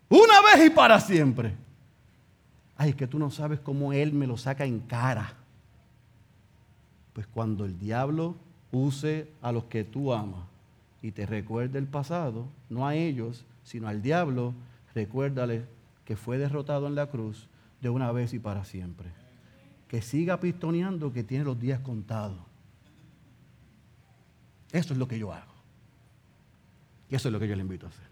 una vez y para siempre. Ay, es que tú no sabes cómo Él me lo saca en cara. Pues cuando el diablo use a los que tú amas y te recuerde el pasado, no a ellos, sino al diablo, recuérdale que fue derrotado en la cruz de una vez y para siempre. Que siga pistoneando que tiene los días contados. Eso es lo que yo hago. Y eso es lo que yo le invito a hacer.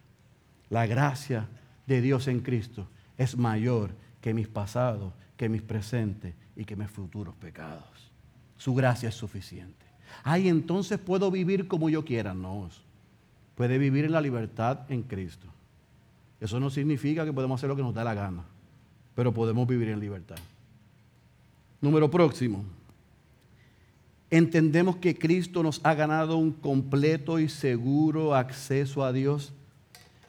La gracia de Dios en Cristo es mayor que mis pasados, que mis presentes y que mis futuros pecados. Su gracia es suficiente. Ay, entonces puedo vivir como yo quiera. No, puede vivir en la libertad en Cristo. Eso no significa que podemos hacer lo que nos da la gana, pero podemos vivir en libertad. Número próximo. Entendemos que Cristo nos ha ganado un completo y seguro acceso a Dios.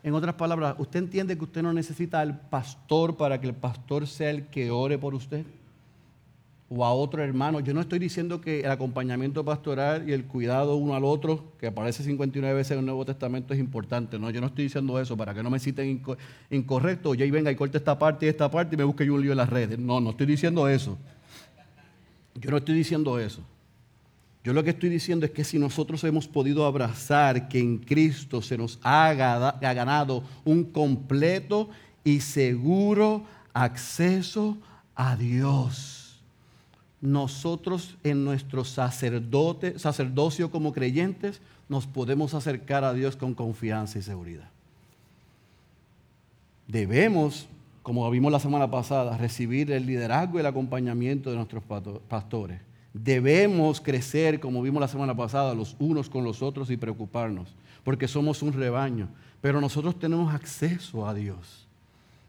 En otras palabras, ¿usted entiende que usted no necesita al pastor para que el pastor sea el que ore por usted? o a otro hermano. Yo no estoy diciendo que el acompañamiento pastoral y el cuidado uno al otro, que aparece 59 veces en el Nuevo Testamento, es importante. No, yo no estoy diciendo eso para que no me citen incorrecto. Y ahí venga y corte esta parte y esta parte y me busque yo un lío en las redes. No, no estoy diciendo eso. Yo no estoy diciendo eso. Yo lo que estoy diciendo es que si nosotros hemos podido abrazar que en Cristo se nos ha ganado un completo y seguro acceso a Dios nosotros en nuestro sacerdote, sacerdocio como creyentes nos podemos acercar a Dios con confianza y seguridad. Debemos, como vimos la semana pasada, recibir el liderazgo y el acompañamiento de nuestros pastores. Debemos crecer, como vimos la semana pasada, los unos con los otros y preocuparnos, porque somos un rebaño, pero nosotros tenemos acceso a Dios.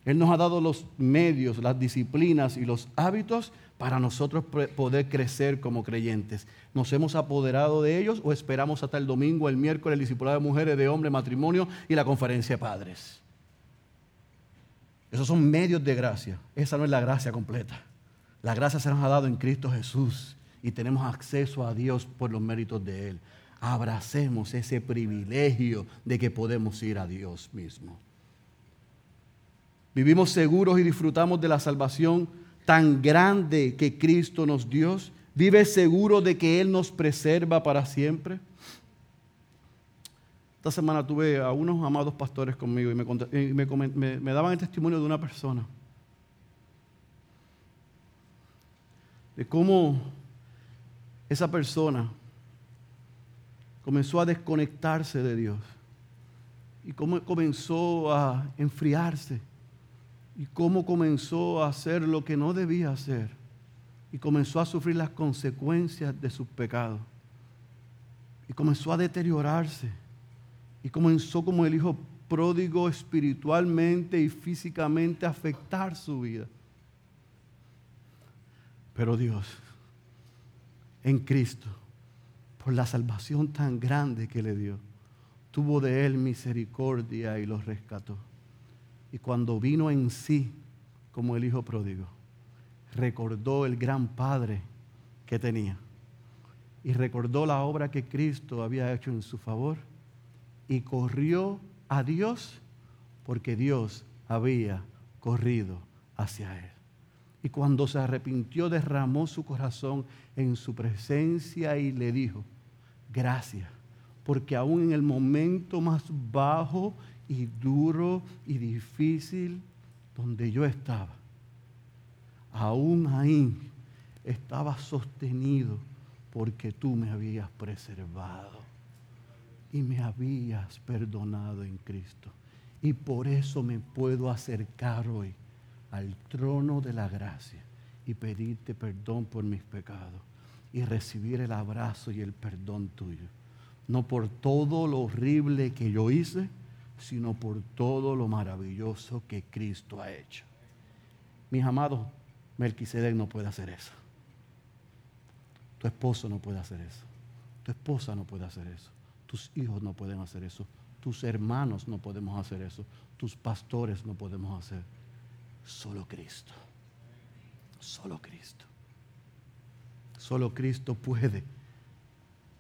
Él nos ha dado los medios, las disciplinas y los hábitos para nosotros poder crecer como creyentes. ¿Nos hemos apoderado de ellos o esperamos hasta el domingo, el miércoles, el discipulado de mujeres, de hombres, matrimonio y la conferencia de padres? Esos son medios de gracia. Esa no es la gracia completa. La gracia se nos ha dado en Cristo Jesús y tenemos acceso a Dios por los méritos de Él. Abracemos ese privilegio de que podemos ir a Dios mismo. Vivimos seguros y disfrutamos de la salvación tan grande que Cristo nos dio? ¿Vive seguro de que Él nos preserva para siempre? Esta semana tuve a unos amados pastores conmigo y me, me daban el testimonio de una persona. De cómo esa persona comenzó a desconectarse de Dios y cómo comenzó a enfriarse y cómo comenzó a hacer lo que no debía hacer y comenzó a sufrir las consecuencias de sus pecados y comenzó a deteriorarse y comenzó como el hijo pródigo espiritualmente y físicamente a afectar su vida. Pero Dios en Cristo, por la salvación tan grande que le dio, tuvo de él misericordia y los rescató. Y cuando vino en sí como el Hijo pródigo, recordó el gran Padre que tenía y recordó la obra que Cristo había hecho en su favor y corrió a Dios porque Dios había corrido hacia él. Y cuando se arrepintió, derramó su corazón en su presencia y le dijo, gracias, porque aún en el momento más bajo y duro y difícil donde yo estaba, aún ahí estaba sostenido porque tú me habías preservado y me habías perdonado en Cristo. Y por eso me puedo acercar hoy al trono de la gracia y pedirte perdón por mis pecados y recibir el abrazo y el perdón tuyo. No por todo lo horrible que yo hice, sino por todo lo maravilloso que Cristo ha hecho. Mis amados, Melquisedec no puede hacer eso. Tu esposo no puede hacer eso. Tu esposa no puede hacer eso. Tus hijos no pueden hacer eso. Tus hermanos no podemos hacer eso. Tus pastores no podemos hacer. Solo Cristo. Solo Cristo. Solo Cristo puede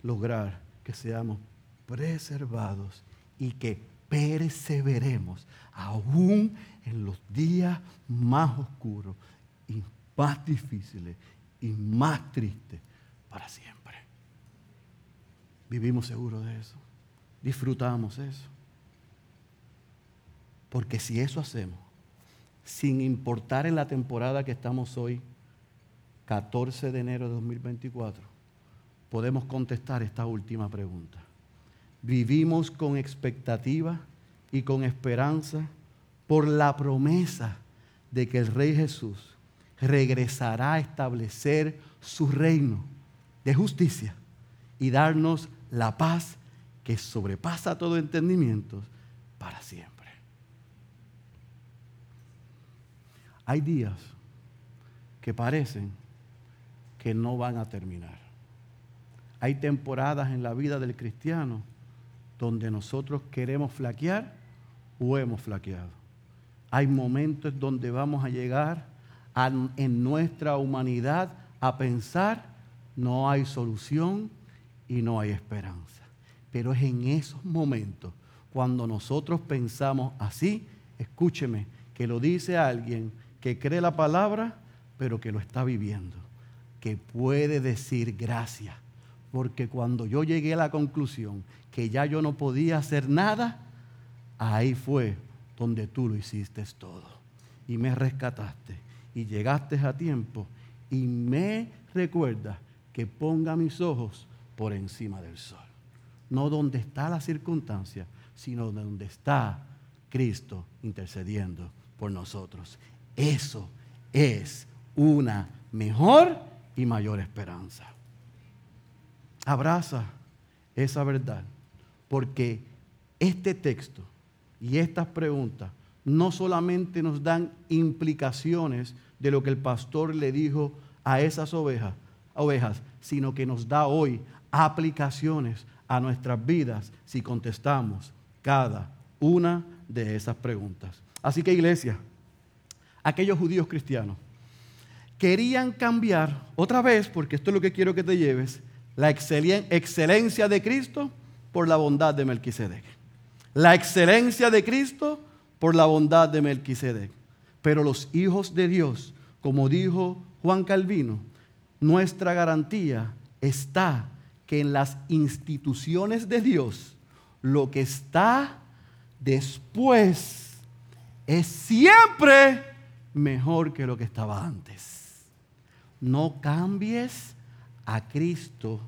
lograr que seamos preservados y que perseveremos aún en los días más oscuros y más difíciles y más tristes para siempre. Vivimos seguros de eso. Disfrutamos eso. Porque si eso hacemos, sin importar en la temporada que estamos hoy, 14 de enero de 2024, podemos contestar esta última pregunta. Vivimos con expectativa y con esperanza por la promesa de que el Rey Jesús regresará a establecer su reino de justicia y darnos la paz que sobrepasa todo entendimiento para siempre. Hay días que parecen que no van a terminar. Hay temporadas en la vida del cristiano donde nosotros queremos flaquear o hemos flaqueado. Hay momentos donde vamos a llegar en nuestra humanidad a pensar no hay solución y no hay esperanza. Pero es en esos momentos cuando nosotros pensamos así, escúcheme, que lo dice alguien que cree la palabra, pero que lo está viviendo, que puede decir gracias. Porque cuando yo llegué a la conclusión que ya yo no podía hacer nada, ahí fue donde tú lo hiciste todo. Y me rescataste. Y llegaste a tiempo. Y me recuerdas que ponga mis ojos por encima del sol. No donde está la circunstancia, sino donde está Cristo intercediendo por nosotros. Eso es una mejor y mayor esperanza. Abraza esa verdad, porque este texto y estas preguntas no solamente nos dan implicaciones de lo que el pastor le dijo a esas ovejas, ovejas, sino que nos da hoy aplicaciones a nuestras vidas si contestamos cada una de esas preguntas. Así que iglesia, aquellos judíos cristianos querían cambiar otra vez, porque esto es lo que quiero que te lleves, la excelencia de Cristo por la bondad de Melquisedec. La excelencia de Cristo por la bondad de Melquisedec. Pero los hijos de Dios, como dijo Juan Calvino, nuestra garantía está que en las instituciones de Dios, lo que está después es siempre mejor que lo que estaba antes. No cambies a Cristo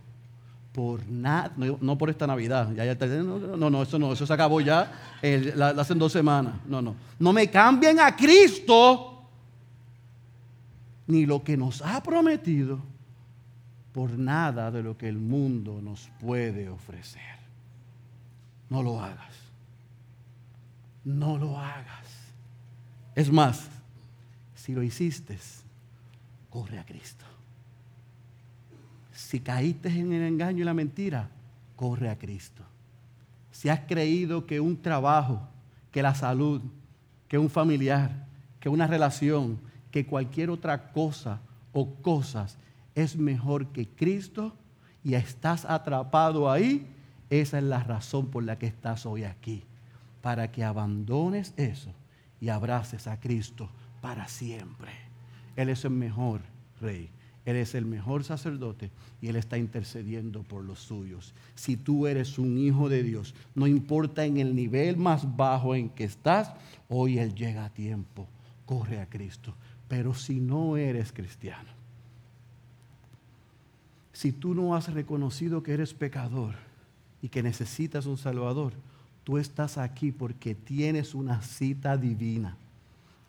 por nada, no, por esta Navidad. Ya, no, no, eso no, eso se acabó ya hace dos semanas. No, no. No me cambien a Cristo ni lo que nos ha prometido por nada de lo que el mundo nos puede ofrecer. No lo hagas. No lo hagas. Es más, si lo hiciste, corre a Cristo. Si caíste en el engaño y la mentira, corre a Cristo. Si has creído que un trabajo, que la salud, que un familiar, que una relación, que cualquier otra cosa o cosas es mejor que Cristo y estás atrapado ahí, esa es la razón por la que estás hoy aquí, para que abandones eso y abraces a Cristo para siempre. Él es el mejor rey. Él es el mejor sacerdote y Él está intercediendo por los suyos. Si tú eres un hijo de Dios, no importa en el nivel más bajo en que estás, hoy Él llega a tiempo. Corre a Cristo. Pero si no eres cristiano, si tú no has reconocido que eres pecador y que necesitas un Salvador, tú estás aquí porque tienes una cita divina.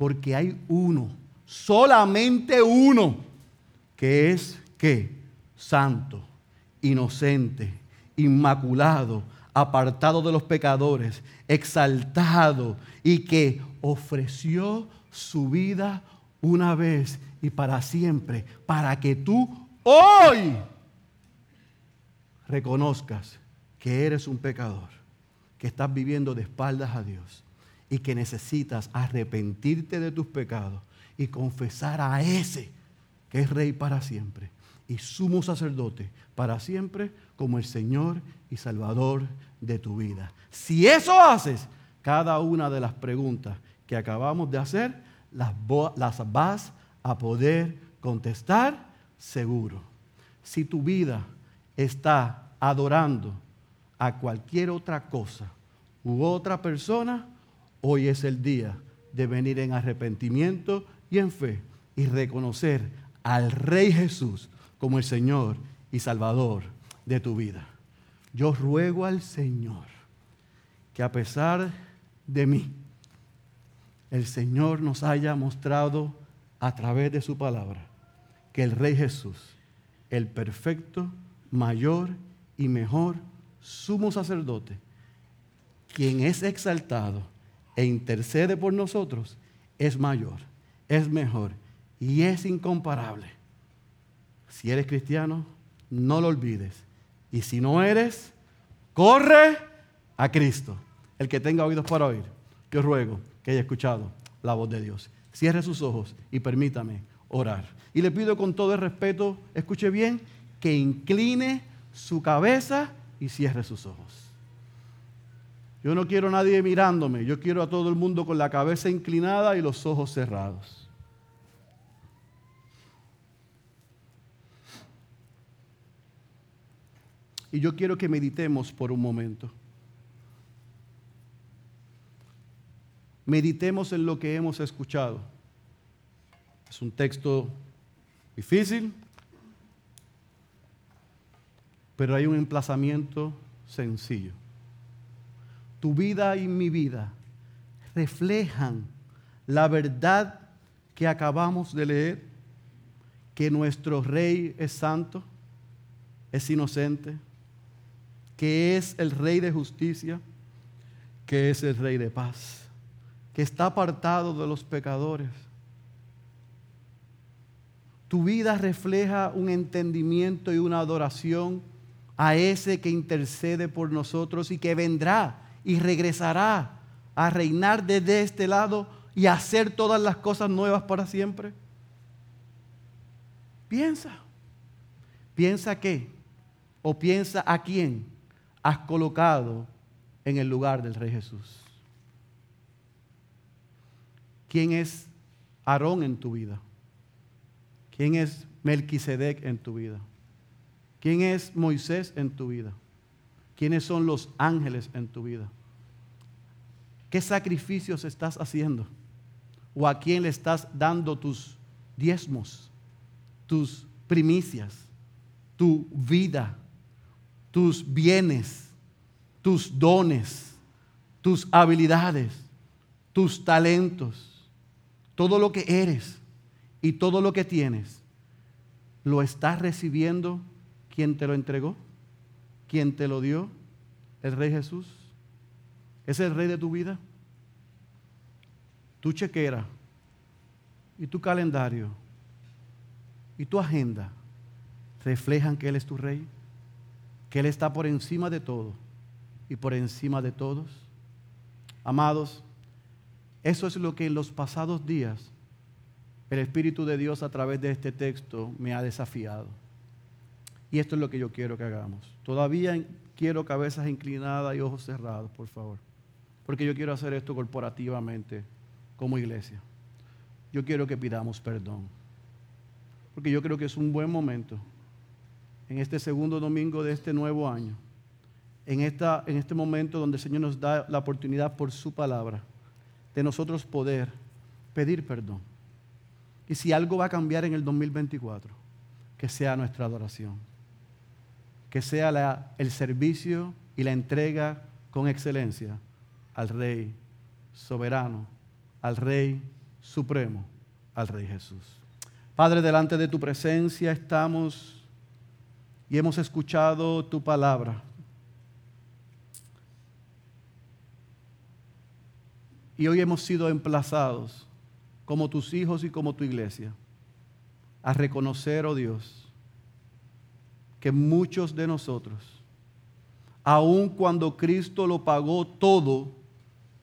Porque hay uno, solamente uno, que es que santo, inocente, inmaculado, apartado de los pecadores, exaltado y que ofreció su vida una vez y para siempre, para que tú hoy reconozcas que eres un pecador, que estás viviendo de espaldas a Dios y que necesitas arrepentirte de tus pecados y confesar a ese que es rey para siempre y sumo sacerdote para siempre como el Señor y Salvador de tu vida. Si eso haces, cada una de las preguntas que acabamos de hacer las, vas a poder contestar seguro. Si tu vida está adorando a cualquier otra cosa u otra persona, hoy es el día de venir en arrepentimiento y en fe y reconocer al Rey Jesús como el Señor y Salvador de tu vida. Yo ruego al Señor que a pesar de mí, el Señor nos haya mostrado a través de su palabra que el Rey Jesús, el perfecto, mayor y mejor sumo sacerdote, quien es exaltado e intercede por nosotros, es mayor, es mejor y es incomparable. Si eres cristiano, no lo olvides. Y si no eres, corre a Cristo. El que tenga oídos para oír, que ruego que haya escuchado la voz de Dios. Cierre sus ojos y permítame orar. Y le pido con todo el respeto, escuche bien, que incline su cabeza y cierre sus ojos. Yo no quiero a nadie mirándome, yo quiero a todo el mundo con la cabeza inclinada y los ojos cerrados. Y yo quiero que meditemos por un momento. meditemos en lo que hemos escuchado. Es un texto difícil, pero hay un emplazamiento sencillo. Tu vida y mi vida reflejan la verdad que acabamos de leer, que nuestro rey es santo, es inocente, que es el rey de justicia, que es el rey de paz que está apartado de los pecadores. Tu vida refleja un entendimiento y una adoración a ese que intercede por nosotros y que vendrá y regresará a reinar desde este lado y hacer todas las cosas nuevas para siempre. Piensa. Piensa qué o piensa a quién has colocado en el lugar del Rey Jesús. ¿Quién es Aarón en tu vida? ¿Quién es Melquisedec en tu vida? ¿Quién es Moisés en tu vida? ¿Quiénes son los ángeles en tu vida? ¿Qué sacrificios estás haciendo? ¿O a quién le estás dando tus diezmos, tus primicias, tu vida, tus bienes, tus dones, tus habilidades, tus talentos? todo lo que eres y todo lo que tienes, ¿lo estás recibiendo quien te lo entregó? ¿Quién te lo dio? ¿El Rey Jesús? ¿Es el Rey de tu vida? Tu chequera y tu calendario y tu agenda reflejan que Él es tu rey, que Él está por encima de todo y por encima de todos. Amados, eso es lo que en los pasados días el Espíritu de Dios a través de este texto me ha desafiado. Y esto es lo que yo quiero que hagamos. Todavía quiero cabezas inclinadas y ojos cerrados, por favor. Porque yo quiero hacer esto corporativamente como iglesia. Yo quiero que pidamos perdón. Porque yo creo que es un buen momento en este segundo domingo de este nuevo año. En, esta, en este momento donde el Señor nos da la oportunidad por su palabra de nosotros poder pedir perdón. Y si algo va a cambiar en el 2024, que sea nuestra adoración. Que sea el servicio y la entrega con excelencia al Rey soberano, al Rey supremo, al Rey Jesús. Padre, delante de tu presencia estamos y hemos escuchado tu palabra. Y hoy hemos sido emplazados como tus hijos y como tu iglesia, a reconocer, oh Dios, que muchos de nosotros, aun cuando Cristo lo pagó todo,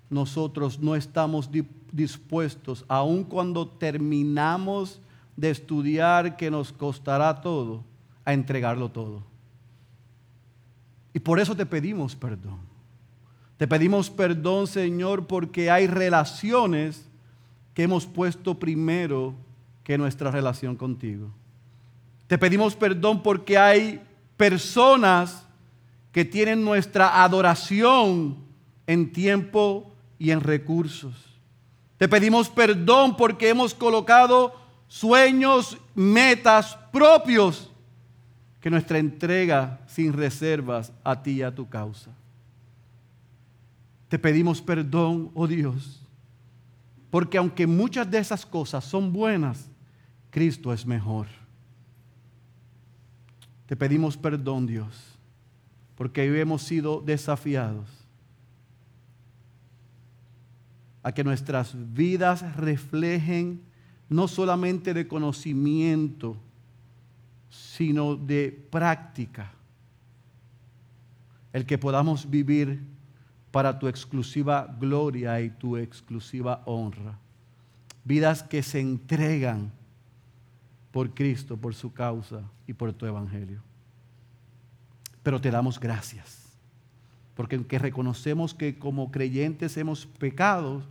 nosotros no estamos dispuestos, aun cuando terminamos de estudiar que nos costará todo, a entregarlo todo. Y por eso te pedimos perdón. Te pedimos perdón, Señor, porque hay relaciones que hemos puesto primero que nuestra relación contigo. Te pedimos perdón porque hay personas que tienen nuestra adoración en tiempo y en recursos. Te pedimos perdón porque hemos colocado sueños, metas propios que nuestra entrega sin reservas a ti y a tu causa. Te pedimos perdón, oh Dios, porque aunque muchas de esas cosas son buenas, Cristo es mejor. Te pedimos perdón, Dios, porque hoy hemos sido desafiados a que nuestras vidas reflejen no solamente de conocimiento, sino de práctica. El que podamos vivir para tu exclusiva gloria y tu exclusiva honra. Vidas que se entregan por Cristo, por su causa y por tu evangelio. Pero te damos gracias, porque aunque reconocemos que como creyentes hemos pecado,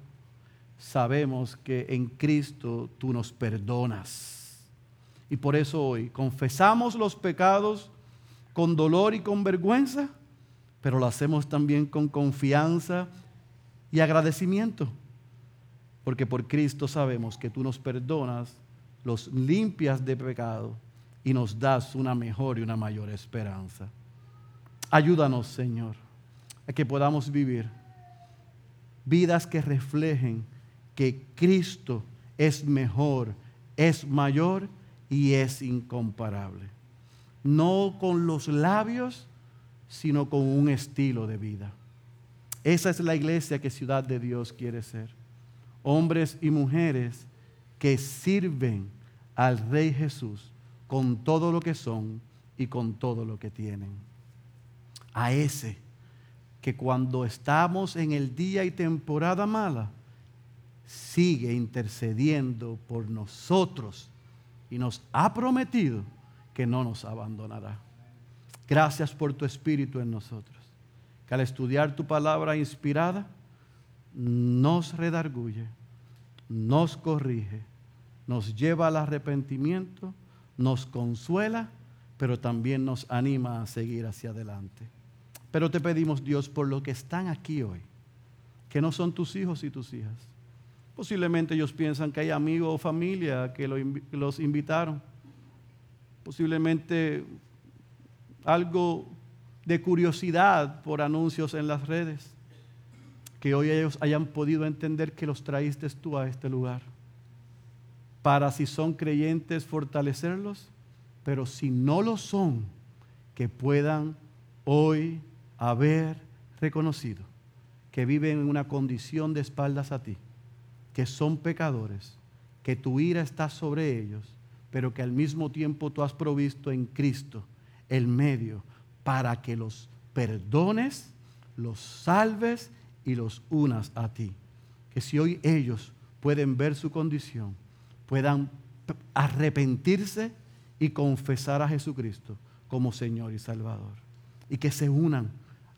sabemos que en Cristo tú nos perdonas. Y por eso hoy confesamos los pecados con dolor y con vergüenza pero lo hacemos también con confianza y agradecimiento, porque por Cristo sabemos que tú nos perdonas, los limpias de pecado y nos das una mejor y una mayor esperanza. Ayúdanos, Señor, a que podamos vivir vidas que reflejen que Cristo es mejor, es mayor y es incomparable. No con los labios, sino con un estilo de vida. Esa es la iglesia que Ciudad de Dios quiere ser. Hombres y mujeres que sirven al Rey Jesús con todo lo que son y con todo lo que tienen. A ese que cuando estamos en el día y temporada mala, sigue intercediendo por nosotros y nos ha prometido que no nos abandonará. Gracias por tu espíritu en nosotros, que al estudiar tu palabra inspirada, nos redarguye, nos corrige, nos lleva al arrepentimiento, nos consuela, pero también nos anima a seguir hacia adelante. Pero te pedimos, Dios, por lo que están aquí hoy, que no son tus hijos y tus hijas. Posiblemente ellos piensan que hay amigos o familia que los invitaron. Posiblemente algo de curiosidad por anuncios en las redes, que hoy ellos hayan podido entender que los traíste tú a este lugar, para si son creyentes fortalecerlos, pero si no lo son, que puedan hoy haber reconocido que viven en una condición de espaldas a ti, que son pecadores, que tu ira está sobre ellos, pero que al mismo tiempo tú has provisto en Cristo el medio para que los perdones, los salves y los unas a ti. Que si hoy ellos pueden ver su condición, puedan arrepentirse y confesar a Jesucristo como Señor y Salvador. Y que se unan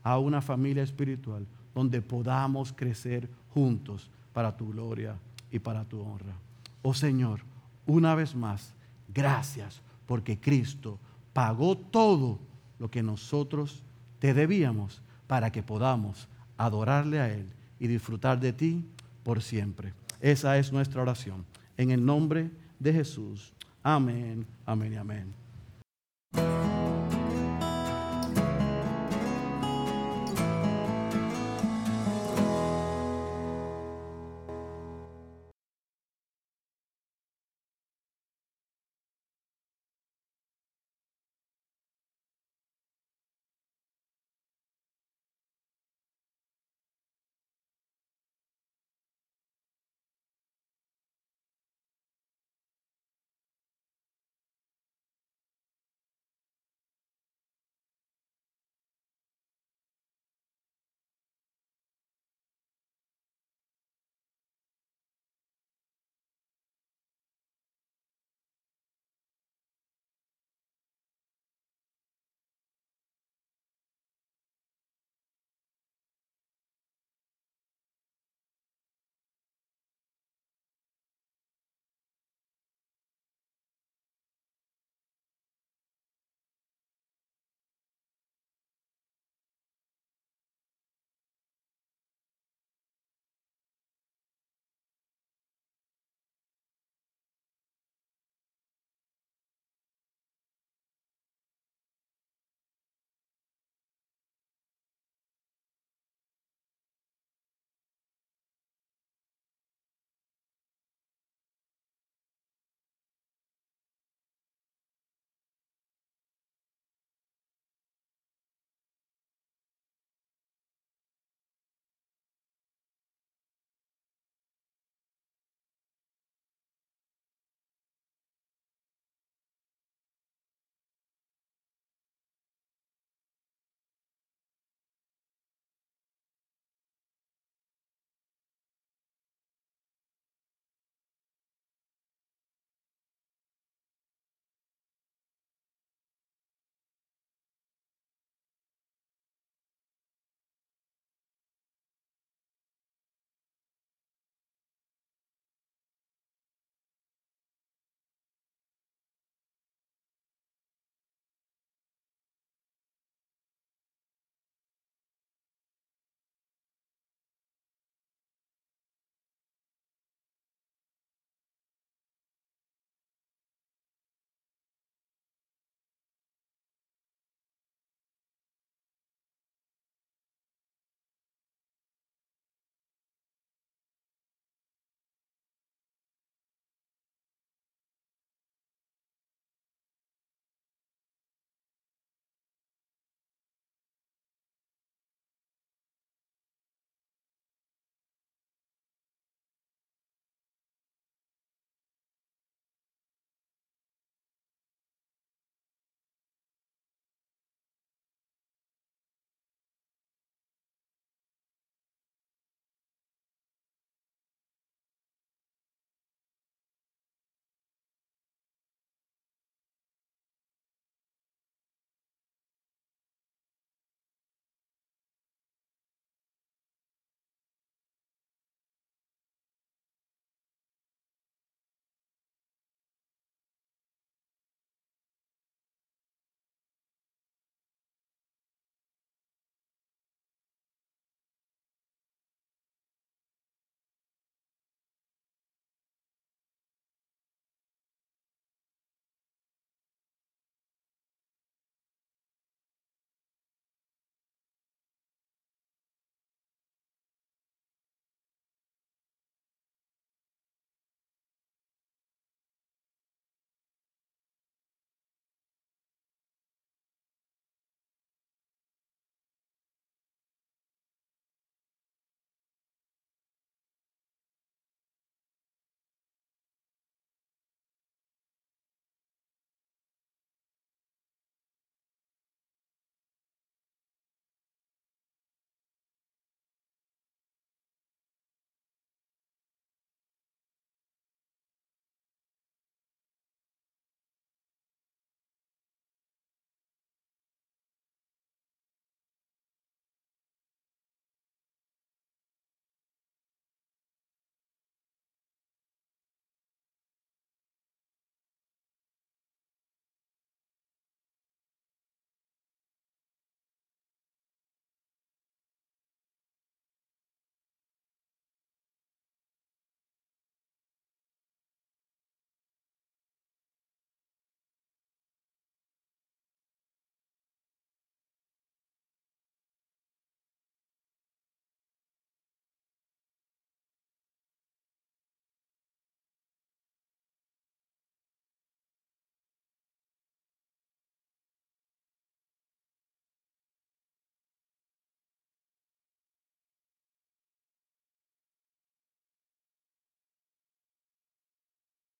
a una familia espiritual donde podamos crecer juntos para tu gloria y para tu honra. Oh Señor, una vez más, gracias porque Cristo pagó todo lo que nosotros te debíamos para que podamos adorarle a Él y disfrutar de ti por siempre. Esa es nuestra oración. En el nombre de Jesús. Amén, amén y amén.